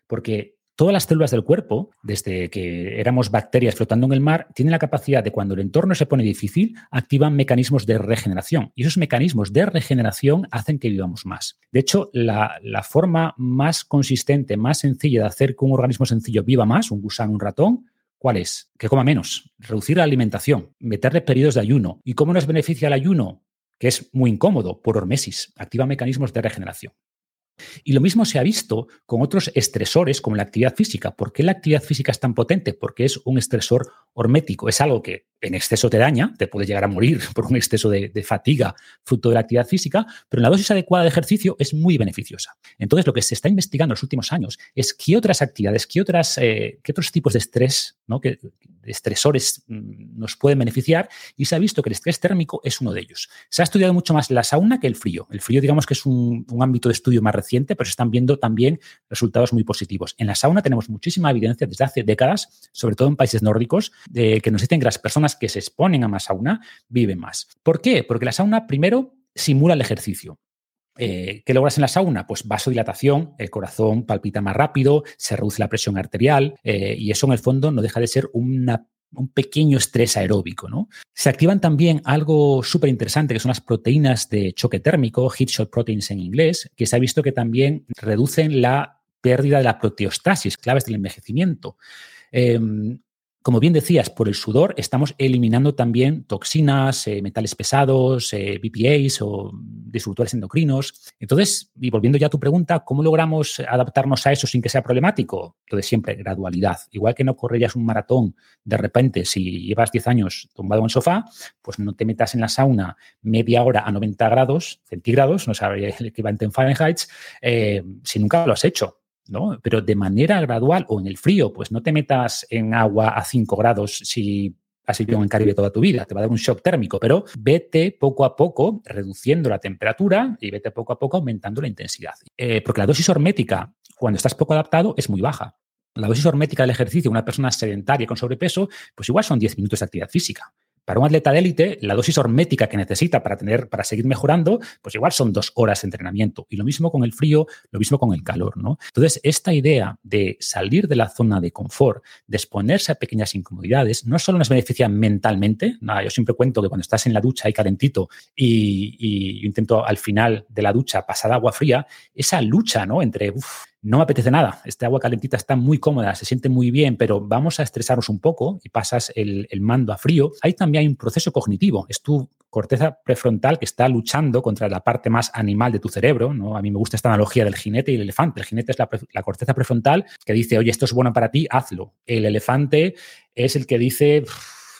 Porque todas las células del cuerpo, desde que éramos bacterias flotando en el mar, tienen la capacidad de cuando el entorno se pone difícil, activan mecanismos de regeneración. Y esos mecanismos de regeneración hacen que vivamos más. De hecho, la, forma más consistente, más sencilla de hacer que un organismo sencillo viva más, un gusano, un ratón, ¿Cuál es? Que coma menos, reducir la alimentación, meterle periodos de ayuno. ¿Y cómo nos beneficia el ayuno? Que es muy incómodo, por hormesis, activa mecanismos de regeneración. Y lo mismo se ha visto con otros estresores como la actividad física. ¿Por qué la actividad física es tan potente? Porque es un estresor hormético. Es algo que en exceso te daña, te puede llegar a morir por un exceso de, fatiga fruto de la actividad física, pero la dosis adecuada de ejercicio es muy beneficiosa. Entonces, lo que se está investigando en los últimos años es qué otras actividades, qué, otras, eh, qué otros tipos de estrés, ¿no? estresores mm, nos pueden beneficiar y se ha visto que el estrés térmico es uno de ellos. Se ha estudiado mucho más la sauna que el frío. El frío, digamos que es un, un ámbito de estudio más reciente, pero se están viendo también resultados muy positivos. En la sauna tenemos muchísima evidencia desde hace décadas, sobre todo en países nórdicos, de que nos dicen que las personas que se exponen a más sauna viven más. ¿Por qué? Porque la sauna, primero, simula el ejercicio. Eh, ¿Qué logras en la sauna? Pues vasodilatación, el corazón palpita más rápido, se reduce la presión arterial eh, y eso en el fondo no deja de ser un pequeño estrés aeróbico. ¿no? Se activan también algo súper interesante que son las proteínas de choque térmico, heat shock proteins en inglés, que se ha visto que también reducen la pérdida de la proteostasis, claves del envejecimiento. Em, como bien decías, por el sudor estamos eliminando también toxinas, eh, metales pesados, eh, BPAs o disruptores endocrinos. Entonces, y volviendo ya a tu pregunta, ¿cómo logramos adaptarnos a eso sin que sea problemático? Lo de siempre, gradualidad. Igual que no correrías un maratón de repente si llevas 10 años tumbado en el sofá, pues no te metas en la sauna media hora a 90 grados centígrados, no sabría el equivalente en Fahrenheit, eh, si nunca lo has hecho. ¿No? Pero de manera gradual o en el frío, pues no te metas en agua a 5 grados si has vivido en Caribe toda tu vida, te va a dar un shock térmico, pero vete poco a poco reduciendo la temperatura y vete poco a poco aumentando la intensidad. Eh, porque la dosis hormética, cuando estás poco adaptado, es muy baja. La dosis hormética del ejercicio, una persona sedentaria con sobrepeso, pues igual son 10 minutos de actividad física. Para un atleta de élite, la dosis hormética que necesita para, tener, para seguir mejorando, pues igual son dos horas de entrenamiento. Y lo mismo con el frío, lo mismo con el calor, ¿no? Entonces, esta idea de salir de la zona de confort, de exponerse a pequeñas incomodidades, no solo nos beneficia mentalmente, nada, yo siempre cuento que cuando estás en la ducha y calentito y, y intento al final de la ducha pasar agua fría, esa lucha, ¿no? Entre, no me apetece nada, este agua calentita está muy cómoda, se siente muy bien, pero vamos a estresarnos un poco y pasas el, mando a frío. Ahí también hay un proceso cognitivo, es tu corteza prefrontal que está luchando contra la parte más animal de tu cerebro. ¿no? A mí me gusta esta analogía del jinete y el elefante. El jinete es la, la corteza prefrontal que dice, oye, esto es bueno para ti, hazlo. El elefante es el que dice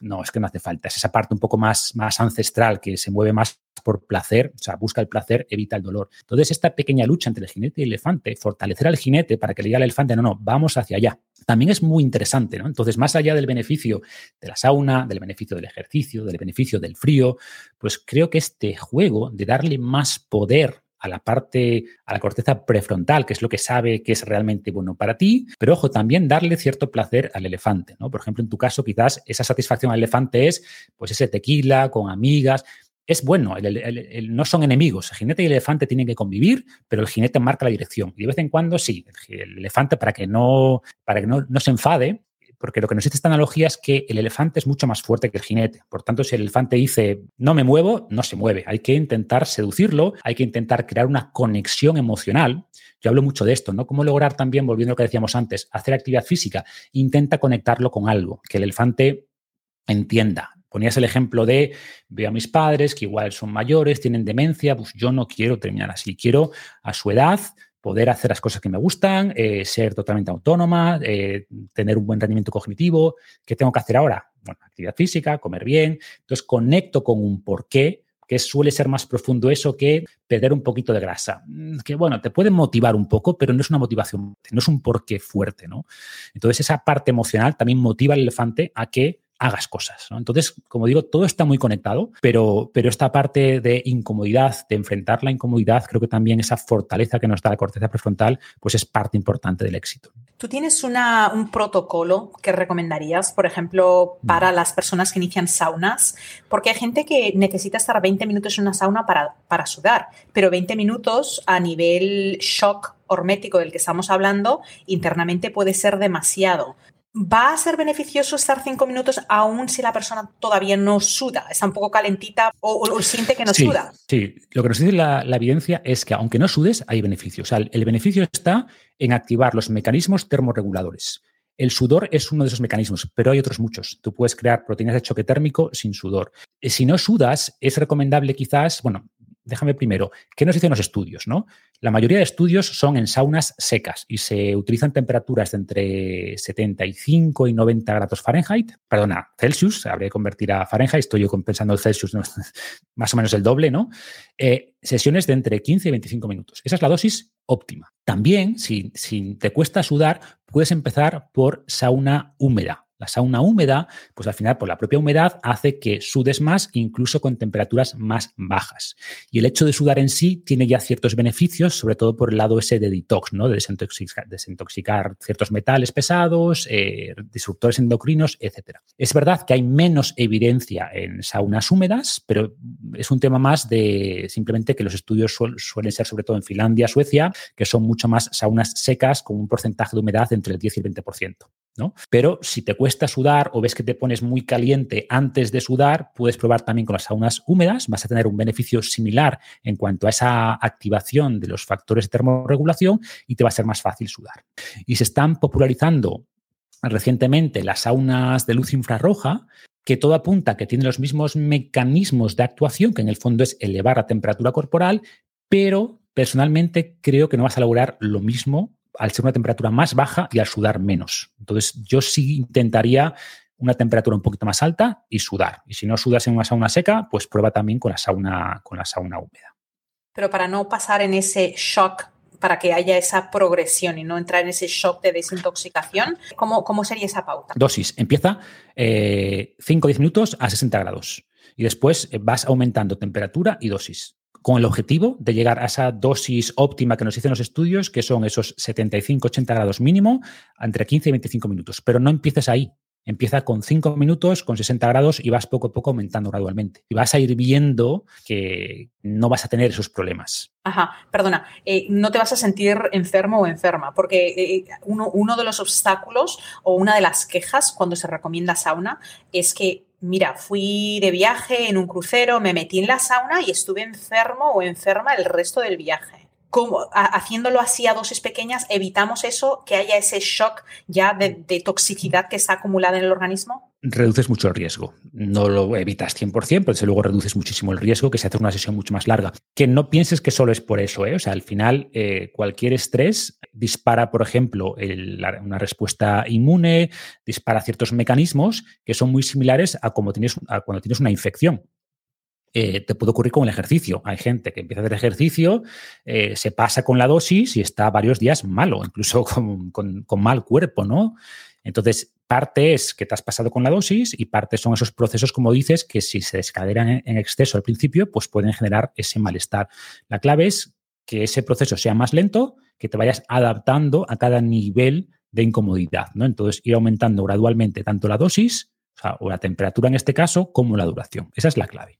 no, es que no hace falta. Es esa parte un poco más, más ancestral que se mueve más por placer, o sea, busca el placer, evita el dolor. Entonces, esta pequeña lucha entre el jinete y el elefante, fortalecer al jinete para que le diga al elefante, no, no, vamos hacia allá. También es muy interesante, ¿no? Entonces, más allá del beneficio de la sauna, del beneficio del ejercicio, del beneficio del frío, pues creo que este juego de darle más poder a la parte, a la corteza prefrontal, que es lo que sabe que es realmente bueno para ti, pero ojo, también darle cierto placer al elefante, ¿no? Por ejemplo, en tu caso, quizás esa satisfacción al elefante es, pues, ese tequila con amigas, es bueno, no son enemigos. El jinete y el elefante tienen que convivir, pero el jinete marca la dirección. Y de vez en cuando sí, el, elefante para que no, para que no, no se enfade, porque lo que nos dice esta analogía es que el elefante es mucho más fuerte que el jinete. Por tanto, si el elefante dice no me muevo, no se mueve. Hay que intentar seducirlo, hay que intentar crear una conexión emocional. Yo hablo mucho de esto, ¿no? ¿Cómo lograr también, volviendo a lo que decíamos antes, hacer actividad física? Intenta conectarlo con algo, que el elefante entienda. Ponías el ejemplo de, veo a mis padres que igual son mayores, tienen demencia, pues yo no quiero terminar así, quiero a su edad poder hacer las cosas que me gustan, eh, ser totalmente autónoma, eh, tener un buen rendimiento cognitivo. ¿Qué tengo que hacer ahora? Bueno, actividad física, comer bien. Entonces conecto con un porqué que suele ser más profundo eso que perder un poquito de grasa. Mm, que bueno, te puede motivar un poco, pero no es una motivación, no es un porqué fuerte, ¿no? Entonces esa parte emocional también motiva al elefante a que hagas cosas. Entonces, como digo, todo está muy conectado, pero, pero esta parte de incomodidad, de enfrentar la incomodidad, creo que también esa fortaleza que nos da la corteza prefrontal, pues es parte importante del éxito. ¿Tú tienes una, un protocolo que recomendarías, por ejemplo, para mm. las personas que inician saunas? Porque hay gente que necesita estar 20 minutos en una sauna para, para sudar, pero 20 minutos a nivel shock hormético del que estamos hablando, internamente puede ser demasiado. ¿Va a ser beneficioso estar cinco minutos aún si la persona todavía no suda? Está un poco calentita o, siente que no suda. Sí, lo que nos dice la, evidencia es que aunque no sudes, hay beneficio. O sea, el, beneficio está en activar los mecanismos termorreguladores. El sudor es uno de esos mecanismos, pero hay otros muchos. Tú puedes crear proteínas de choque térmico sin sudor. Eh, si no sudas, es recomendable quizás, bueno, déjame primero, ¿qué nos dicen los estudios? ¿no? La mayoría de estudios son en saunas secas y se utilizan temperaturas de entre 75 y 90 grados Fahrenheit, perdona, Celsius, habría que convertir a Fahrenheit, estoy yo pensando el Celsius, más o menos el doble, ¿no? Eh, sesiones de entre 15 y 25 minutos. Esa es la dosis óptima. También, si te cuesta sudar, puedes empezar por sauna húmeda. La sauna húmeda, pues al final por la propia humedad hace que sudes más incluso con temperaturas más bajas. Y el hecho de sudar en sí tiene ya ciertos beneficios, sobre todo por el lado ese de detox, ¿no? De desintoxicar, ciertos metales pesados, eh, disruptores endocrinos, etc. Es verdad que hay menos evidencia en saunas húmedas, pero es un tema más de simplemente que los estudios suelen ser sobre todo en Finlandia, Suecia, que son mucho más saunas secas con un porcentaje de humedad entre el 10 y el 20%. Pero si te cuesta sudar o ves que te pones muy caliente antes de sudar, puedes probar también con las saunas húmedas. Vas a tener un beneficio similar en cuanto a esa activación de los factores de termorregulación y te va a ser más fácil sudar. Y se están popularizando recientemente las saunas de luz infrarroja, que todo apunta que tienen los mismos mecanismos de actuación, que en el fondo es elevar la temperatura corporal, pero personalmente creo que no vas a lograr lo mismo al ser una temperatura más baja y al sudar menos. Entonces, yo sí intentaría una temperatura un poquito más alta y sudar. Y si no sudas en una sauna seca, pues prueba también con la sauna, con la sauna húmeda. Pero para no pasar en ese shock, para que haya esa progresión y no entrar en ese shock de desintoxicación, ¿cómo, cómo sería esa pauta? Dosis. Empieza 5 eh, o 10 minutos a 60 grados. Y después eh, vas aumentando temperatura y dosis con el objetivo de llegar a esa dosis óptima que nos dicen los estudios, que son esos 75-80 grados mínimo, entre 15 y 25 minutos. Pero no empieces ahí. Empieza con 5 minutos, con 60 grados y vas poco a poco aumentando gradualmente. Y vas a ir viendo que no vas a tener esos problemas. Ajá, perdona, eh, no te vas a sentir enfermo o enferma, porque eh, uno, uno de los obstáculos o una de las quejas cuando se recomienda sauna es que mira, fui de viaje en un crucero, me metí en la sauna y estuve enfermo o enferma el resto del viaje. Haciéndolo así a dosis pequeñas, evitamos eso, que haya ese shock ya de, toxicidad que está acumulada en el organismo? reduces mucho el riesgo. No lo evitas 100%, pero desde luego reduces muchísimo el riesgo que se hace una sesión mucho más larga. Que no pienses que solo es por eso. ¿eh? O sea, al final, eh, cualquier estrés dispara, por ejemplo, una respuesta inmune, dispara ciertos mecanismos que son muy similares a, como tienes, cuando tienes una infección. Eh, te puede ocurrir con el ejercicio. Hay gente que empieza a hacer ejercicio, se pasa con la dosis y está varios días malo, incluso con, mal cuerpo, ¿no? Entonces, parte es que te has pasado con la dosis y parte son esos procesos, como dices, que si se descaderan en exceso al principio, pues pueden generar ese malestar. La clave es que ese proceso sea más lento, que te vayas adaptando a cada nivel de incomodidad, ¿no? Entonces, ir aumentando gradualmente tanto la dosis, o la temperatura en este caso, como la duración. Esa es la clave.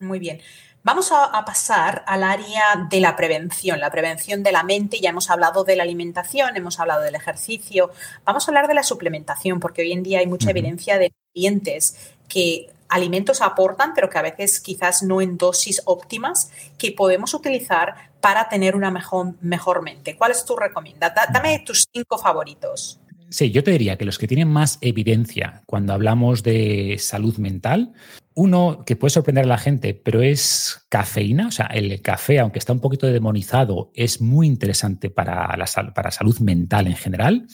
Muy bien. Vamos a, pasar al área de la prevención, la prevención de la mente. Ya hemos hablado de la alimentación, hemos hablado del ejercicio. Vamos a hablar de la suplementación, porque hoy en día hay mucha evidencia de clientes que alimentos aportan, pero que a veces quizás no en dosis óptimas, que podemos utilizar para tener una mejor, mejor mente. ¿Cuál es tu recomendación? Dame tus cinco favoritos. Sí, yo te diría que los que tienen más evidencia cuando hablamos de salud mental, uno que puede sorprender a la gente, pero es cafeína, o sea, el café, aunque está un poquito demonizado, es muy interesante para la para salud mental en general.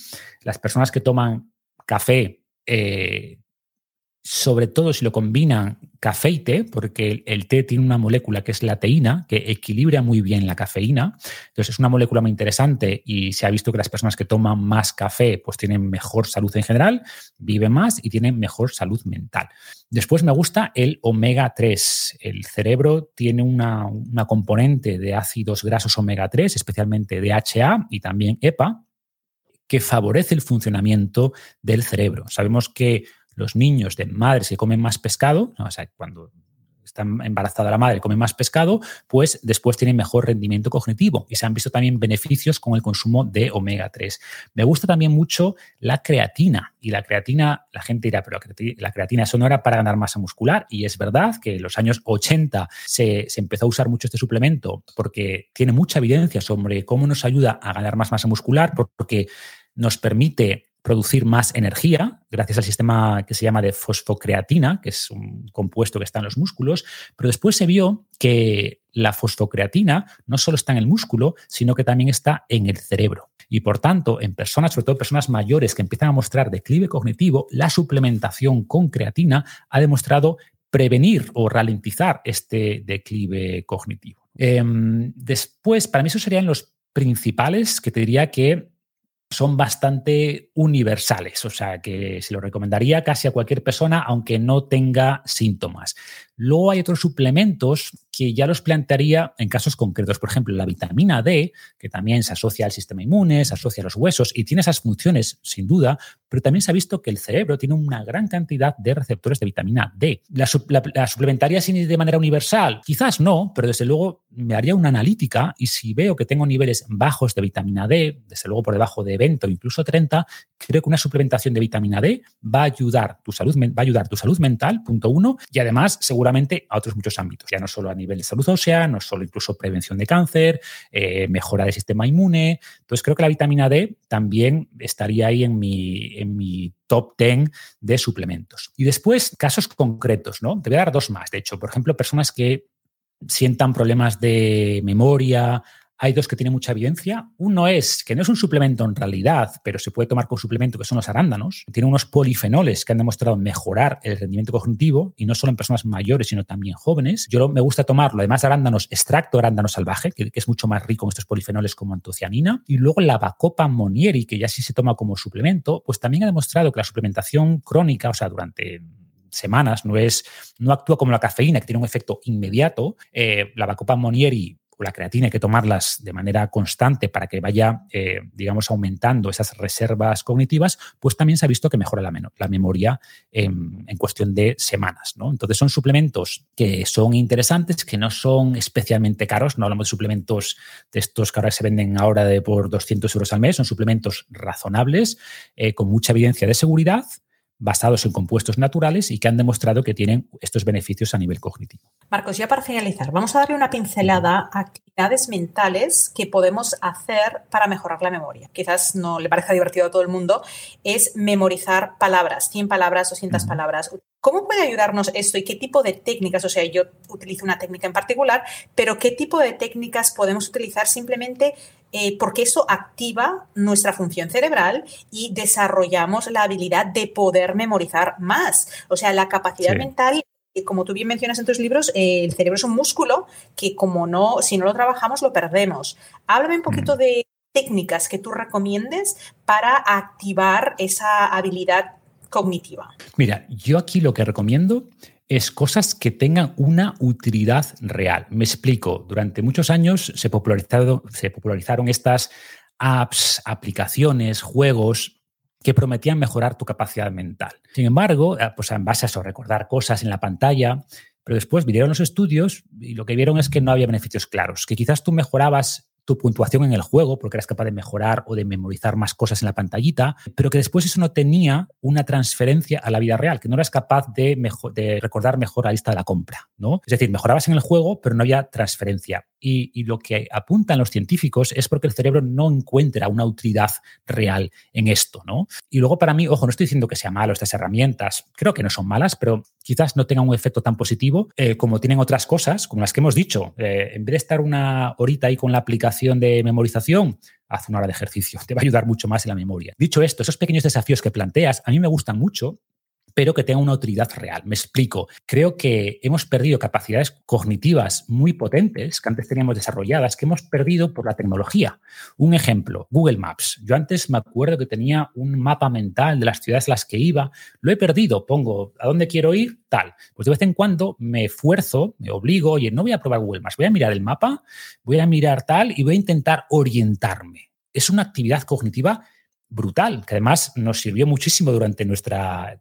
Las personas que toman café eh, sobre todo si lo combinan café y té, porque el, té tiene una molécula que es la teína, que equilibra muy bien la cafeína. Entonces es una molécula muy interesante y se ha visto que las personas que toman más café pues tienen mejor salud en general, viven más y tienen mejor salud mental. Después me gusta el omega 3. El cerebro tiene una, una componente de ácidos grasos omega 3, especialmente DHA y también EPA, que favorece el funcionamiento del cerebro. Sabemos que los niños de madres que comen más pescado, o sea, cuando está embarazada la madre come más pescado, pues después tienen mejor rendimiento cognitivo. Y se han visto también beneficios con el consumo de omega 3. Me gusta también mucho la creatina. Y la creatina, la gente dirá, pero la creatina eso era para ganar masa muscular. Y es verdad que en los años 80 se, se empezó a usar mucho este suplemento porque tiene mucha evidencia sobre cómo nos ayuda a ganar más masa muscular, porque nos permite producir más energía gracias al sistema que se llama de fosfocreatina, que es un compuesto que está en los músculos, pero después se vio que la fosfocreatina no solo está en el músculo, sino que también está en el cerebro. Y por tanto, en personas, sobre todo personas mayores que empiezan a mostrar declive cognitivo, la suplementación con creatina ha demostrado prevenir o ralentizar este declive cognitivo. Em, después, para mí esos serían los principales que te diría que son bastante universales, o sea que se lo recomendaría casi a cualquier persona, aunque no tenga síntomas. Luego hay otros suplementos que ya los plantearía en casos concretos. Por ejemplo, la vitamina D, que también se asocia al sistema inmune, se asocia a los huesos y tiene esas funciones, sin duda, pero también se ha visto que el cerebro tiene una gran cantidad de receptores de vitamina D. ¿La, suplementaría de manera universal? Quizás no, pero desde luego me haría una analítica y si veo que tengo niveles bajos de vitamina D, desde luego por debajo de 20 o incluso 30, creo que una suplementación de vitamina D va a ayudar tu salud, va a ayudar tu salud mental, punto uno, y además seguramente a otros muchos ámbitos, ya no solo a nivel de salud ósea, no solo incluso prevención de cáncer, eh, mejora del sistema inmune. Entonces creo que la vitamina D también estaría ahí en mi, en mi top 10 de suplementos. Y después, casos concretos, ¿no? Te voy a dar dos más, de hecho. Por ejemplo, personas que sientan problemas de memoria, hay dos que tienen mucha evidencia. Uno es que no es un suplemento en realidad, pero se puede tomar como suplemento, que son los arándanos. Tiene unos polifenoles que han demostrado mejorar el rendimiento cognitivo y no solo en personas mayores, sino también jóvenes. Yo me gusta tomarlo, además de arándanos, extracto arándano salvaje, que, es mucho más rico en estos polifenoles como antocianina. Y luego la Bacopa monieri, que ya sí se toma como suplemento, pues también ha demostrado que la suplementación crónica, o sea, durante semanas, no es, no actúa como la cafeína, que tiene un efecto inmediato. Eh, la Bacopa monieri o la creatina hay que tomarlas de manera constante para que vaya, eh, digamos, aumentando esas reservas cognitivas, pues también se ha visto que mejora la, memoria en, cuestión de semanas. ¿no? Entonces son suplementos que son interesantes, que no son especialmente caros, no hablamos de suplementos de estos que ahora se venden ahora de por 200 euros al mes, son suplementos razonables, eh, con mucha evidencia de seguridad basados en compuestos naturales y que han demostrado que tienen estos beneficios a nivel cognitivo. Marcos, ya para finalizar, vamos a darle una pincelada a actividades mentales que podemos hacer para mejorar la memoria. Quizás no le parezca divertido a todo el mundo, es memorizar palabras, 100 palabras, 200 palabras. ¿Cómo puede ayudarnos esto y qué tipo de técnicas? O sea, yo utilizo una técnica en particular, pero ¿qué tipo de técnicas podemos utilizar simplemente eh, porque eso activa nuestra función cerebral y desarrollamos la habilidad de poder memorizar más. O sea, la capacidad mental eh, como tú bien mencionas en tus libros, eh, el cerebro es un músculo que como no, si no lo trabajamos, lo perdemos. Háblame un poquito de técnicas que tú recomiendes para activar esa habilidad cognitiva. Mira, yo aquí lo que recomiendo es cosas que tengan una utilidad real. Me explico, durante muchos años se, popularizaron estas apps, aplicaciones, juegos que prometían mejorar tu capacidad mental. Sin embargo, eh, pues en base a eso, recordar cosas en la pantalla, pero después vinieron los estudios y lo que vieron es que no había beneficios claros, que quizás tú mejorabas tu puntuación en el juego, porque eras capaz de mejorar o de memorizar más cosas en la pantallita, pero que después eso no tenía una transferencia a la vida real, que no eras capaz de, de recordar mejor la lista de la compra. ¿no? Es decir, mejorabas en el juego, pero no había transferencia. Y, lo que apuntan los científicos es porque el cerebro no encuentra una utilidad real en esto. ¿no? Y luego para mí, ojo, no estoy diciendo que sea malo estas herramientas, creo que no son malas, pero quizás no tengan un efecto tan positivo eh, como tienen otras cosas, como las que hemos dicho. Eh, en vez de estar una horita ahí con la aplicación, de memorización, haz una hora de ejercicio, te va a ayudar mucho más en la memoria. Dicho esto, esos pequeños desafíos que planteas a mí me gustan mucho pero que tenga una utilidad real. Me explico. Creo que hemos perdido capacidades cognitivas muy potentes que antes teníamos desarrolladas, que hemos perdido por la tecnología. Un ejemplo, Google Maps. Yo antes me acuerdo que tenía un mapa mental de las ciudades a las que iba. Lo he perdido. Pongo a dónde quiero ir, tal. Pues de vez en cuando me esfuerzo, me obligo, oye, no voy a probar Google Maps, voy a mirar el mapa, voy a mirar tal y voy a intentar orientarme. Es una actividad cognitiva brutal, que además nos sirvió muchísimo durante nuestra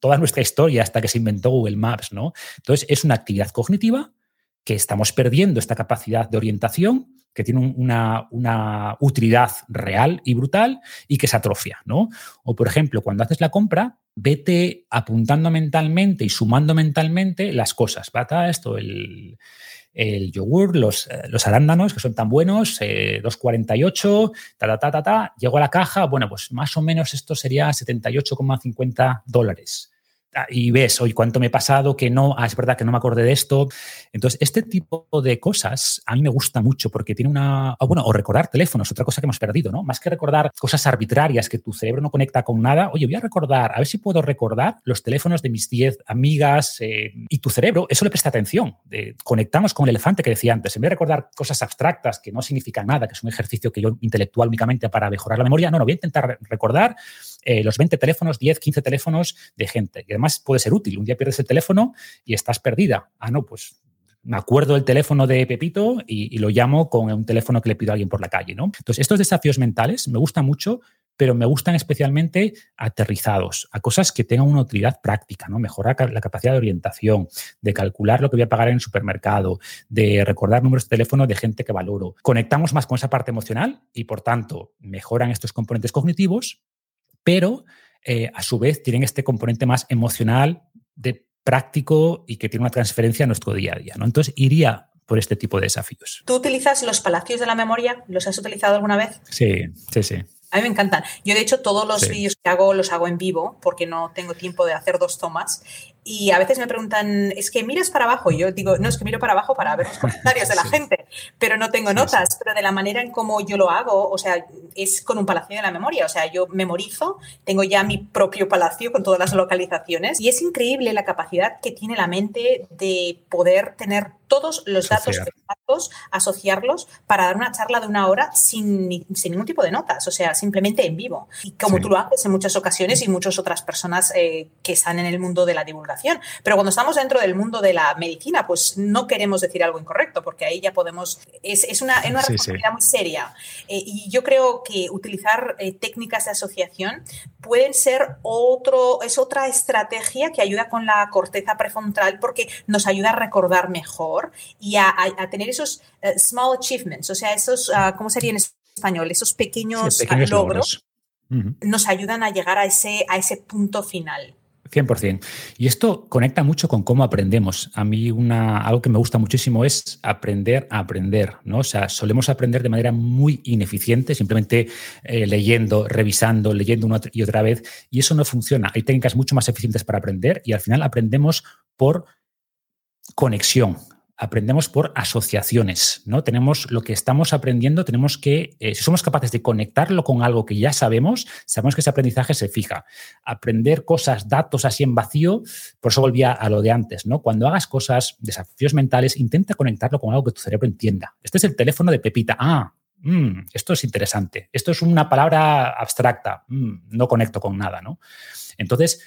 toda nuestra historia hasta que se inventó Google Maps, ¿no? Entonces, es una actividad cognitiva que estamos perdiendo esta capacidad de orientación, que tiene una, utilidad real y brutal y que se atrofia, ¿no? O, por ejemplo, cuando haces la compra, vete apuntando mentalmente y sumando mentalmente las cosas. ¿Va? Esto, el, el yogur, los, eh, los, arándanos, que son tan buenos, 2,48, eh, ta, ta, ta, ta, ta, llego a la caja, bueno, pues más o menos esto sería 78,50 dólares. Ah, y ves, hoy cuánto me he pasado, que no, ah, es verdad que no me acordé de esto. Entonces, este tipo de cosas a mí me gusta mucho porque tiene una, ah, bueno, o recordar teléfonos, otra cosa que hemos perdido, ¿no? Más que recordar cosas arbitrarias que tu cerebro no conecta con nada, oye, voy a recordar, a ver si puedo recordar los teléfonos de mis 10 amigas eh, y tu cerebro, eso le presta atención. conectamos con el elefante que decía antes, en vez de recordar cosas abstractas que no significan nada, que es un ejercicio que yo intelectual únicamente para mejorar la memoria, no, no, voy a intentar recordar eh, los 20 teléfonos, 10, 15 teléfonos de gente. Y además puede ser útil. Un día pierdes el teléfono y estás perdida. Ah, no, pues me acuerdo del teléfono de Pepito y, lo llamo con un teléfono que le pido a alguien por la calle, ¿no? Entonces, estos desafíos mentales me gustan mucho, pero me gustan especialmente aterrizados, a cosas que tengan una utilidad práctica, ¿no? Mejorar la capacidad de orientación, de calcular lo que voy a pagar en el supermercado, de recordar números de teléfono de gente que valoro. Conectamos más con esa parte emocional y, por tanto, mejoran estos componentes cognitivos, pero eh, a su vez tienen este componente más emocional de práctico y que tiene una transferencia a nuestro día a día. ¿no? Entonces, iría por este tipo de desafíos. ¿Tú utilizas los palacios de la memoria? ¿Los has utilizado alguna vez? Sí, sí, sí. A mí me encantan. Yo, de hecho, todos los vídeos que hago los hago en vivo porque no tengo tiempo de hacer dos tomas. Y a veces me preguntan, es que miras para abajo. Yo digo, no, es que miro para abajo para ver los comentarios de la gente, pero no tengo notas. Pero de la manera en cómo yo lo hago, o sea, es con un palacio de la memoria. O sea, yo memorizo, tengo ya mi propio palacio con todas las localizaciones. Y es increíble la capacidad que tiene la mente de poder tener todos los datos exactos, asociarlos para dar una charla de una hora sin, sin, ningún tipo de notas, o sea, simplemente en vivo. Y como tú lo haces en muchas ocasiones y muchas otras personas eh, que están en el mundo de la divulgación pero cuando estamos dentro del mundo de la medicina, pues no queremos decir algo incorrecto, porque ahí ya podemos. Es, una, responsabilidad muy seria. Eh, y yo creo que utilizar eh, técnicas de asociación pueden ser otro, es otra estrategia que ayuda con la corteza prefrontal porque nos ayuda a recordar mejor y a, tener esos eh, small achievements, o sea, esos, uh, ¿cómo sería en español? Esos pequeños, logros. nos ayudan a llegar a ese, a ese punto final. 100%. Y esto conecta mucho con cómo aprendemos. A mí una, algo que me gusta muchísimo es aprender a aprender, ¿no? O sea, solemos aprender de manera muy ineficiente, simplemente eh, leyendo, revisando, leyendo una y otra vez, y eso no funciona. Hay técnicas mucho más eficientes para aprender y al final aprendemos por conexión, aprendemos por asociaciones, ¿no? Tenemos lo que estamos aprendiendo, tenemos que, eh, si somos capaces de conectarlo con algo que ya sabemos, sabemos que ese aprendizaje se fija. Aprender cosas, datos así en vacío, por eso volvía a lo de antes, ¿no? Cuando hagas cosas, desafíos mentales, intenta conectarlo con algo que tu cerebro entienda. Este es el teléfono de Pepita. Ah, mm, esto es interesante. Esto es una palabra abstracta. Mm, no conecto con nada, ¿no? Entonces,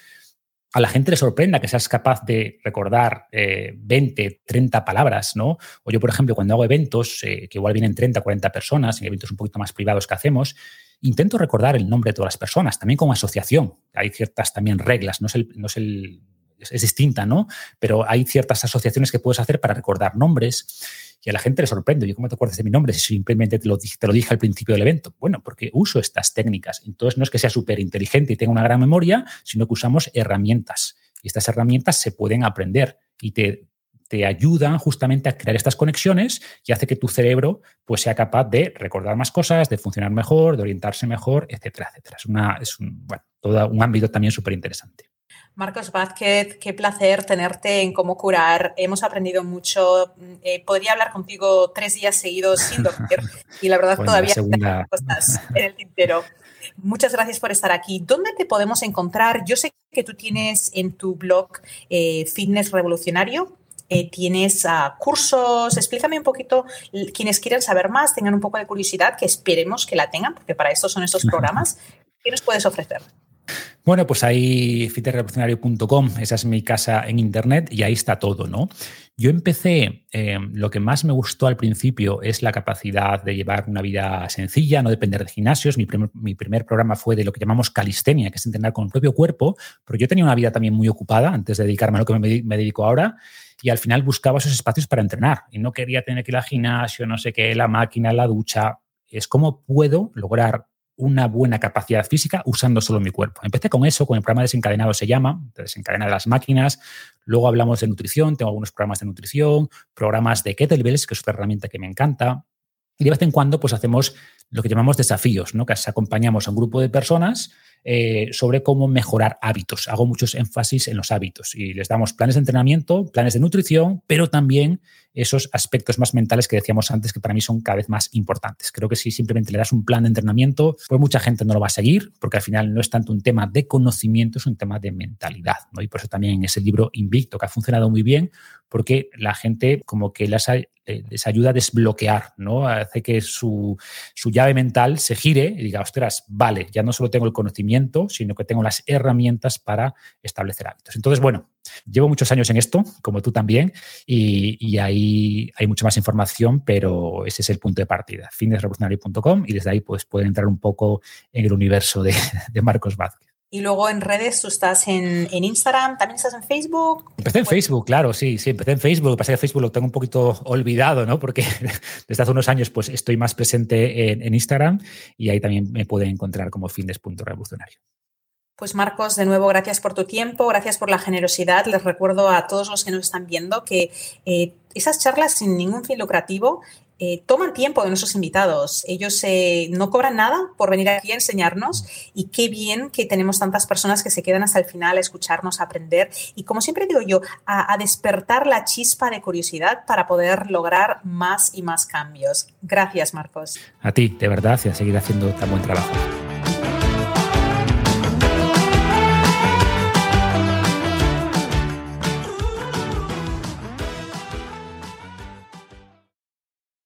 a la gente le sorprenda que seas capaz de recordar 20, eh, 30 palabras, ¿no? O yo, por ejemplo, cuando hago eventos, eh, que igual vienen 30, 40 personas, en eventos un poquito más privados que hacemos, intento recordar el nombre de todas las personas, también como asociación. Hay ciertas también reglas, no es, el, no es, el, es distinta, ¿no? Pero hay ciertas asociaciones que puedes hacer para recordar nombres y a la gente le sorprende. Yo, ¿cómo te acuerdas de mi nombre si simplemente te lo, te lo dije al principio del evento? Bueno, porque uso estas técnicas. Entonces, no es que sea súper inteligente y tenga una gran memoria, sino que usamos herramientas. Y estas herramientas se pueden aprender y te, te ayudan justamente a crear estas conexiones y hace que tu cerebro pues, sea capaz de recordar más cosas, de funcionar mejor, de orientarse mejor, etcétera, etcétera. Es, una, es un, bueno, todo un ámbito también súper interesante. Marcos Vázquez, qué placer tenerte en Cómo Curar. Hemos aprendido mucho. Eh, podría hablar contigo tres días seguidos sin dormir y la verdad todavía segunda... cosas en el tintero. Muchas gracias por estar aquí. ¿Dónde te podemos encontrar? Yo sé que tú tienes en tu blog eh, Fitness Revolucionario. Eh, tienes uh, cursos, explícame un poquito, quienes quieran saber más, tengan un poco de curiosidad, que esperemos que la tengan, porque para esto son estos programas. ¿Qué nos puedes ofrecer? Bueno, pues ahí fitrevolucionario.com, esa es mi casa en internet y ahí está todo, ¿no? Yo empecé, eh, lo que más me gustó al principio es la capacidad de llevar una vida sencilla, no depender de gimnasios. Mi primer, mi primer programa fue de lo que llamamos calistenia, que es entrenar con el propio cuerpo, pero yo tenía una vida también muy ocupada antes de dedicarme a lo que me, me dedico ahora y al final buscaba esos espacios para entrenar y no quería tener que ir al gimnasio, no sé qué, la máquina, la ducha. Es cómo puedo lograr una buena capacidad física usando solo mi cuerpo. Empecé con eso, con el programa desencadenado se llama, desencadena de las máquinas. Luego hablamos de nutrición, tengo algunos programas de nutrición, programas de kettlebells, que es otra herramienta que me encanta. Y de vez en cuando, pues hacemos lo que llamamos desafíos, ¿no? Que acompañamos a un grupo de personas eh, sobre cómo mejorar hábitos. Hago muchos énfasis en los hábitos y les damos planes de entrenamiento, planes de nutrición, pero también esos aspectos más mentales que decíamos antes que para mí son cada vez más importantes. Creo que si simplemente le das un plan de entrenamiento, pues mucha gente no lo va a seguir, porque al final no es tanto un tema de conocimiento, es un tema de mentalidad. ¿no? Y por eso también en ese libro Invicto, que ha funcionado muy bien, porque la gente como que les ha, les ayuda a desbloquear, ¿no? Hace que su, su, llave mental se gire y diga, ostras, vale, ya no solo tengo el conocimiento, sino que tengo las herramientas para establecer hábitos. Entonces, bueno, llevo muchos años en esto, como tú también, y, ahí hay mucha más información, pero ese es el punto de partida, fitnessrevolucionario.com y desde ahí pues pueden entrar un poco en el universo de, de Marcos Vázquez. Y luego en redes, tú estás en, Instagram, también estás en Facebook. Empecé en Facebook, claro, sí, sí, empecé en Facebook. Lo que pasa es que Facebook lo tengo un poquito olvidado, ¿no? Porque desde hace unos años pues estoy más presente en, Instagram y ahí también me pueden encontrar como Revolucionario. Pues Marcos, de nuevo, gracias por tu tiempo, gracias por la generosidad. Les recuerdo a todos los que nos están viendo que eh, esas charlas sin ningún fin lucrativo eh, toman tiempo de nuestros invitados. Ellos eh, no cobran nada por venir aquí a enseñarnos y qué bien que tenemos tantas personas que se quedan hasta el final a escucharnos, a aprender y, como siempre digo yo, a, a despertar la chispa de curiosidad para poder lograr más y más cambios. Gracias, Marcos. A ti, de verdad, y a seguir haciendo tan buen trabajo.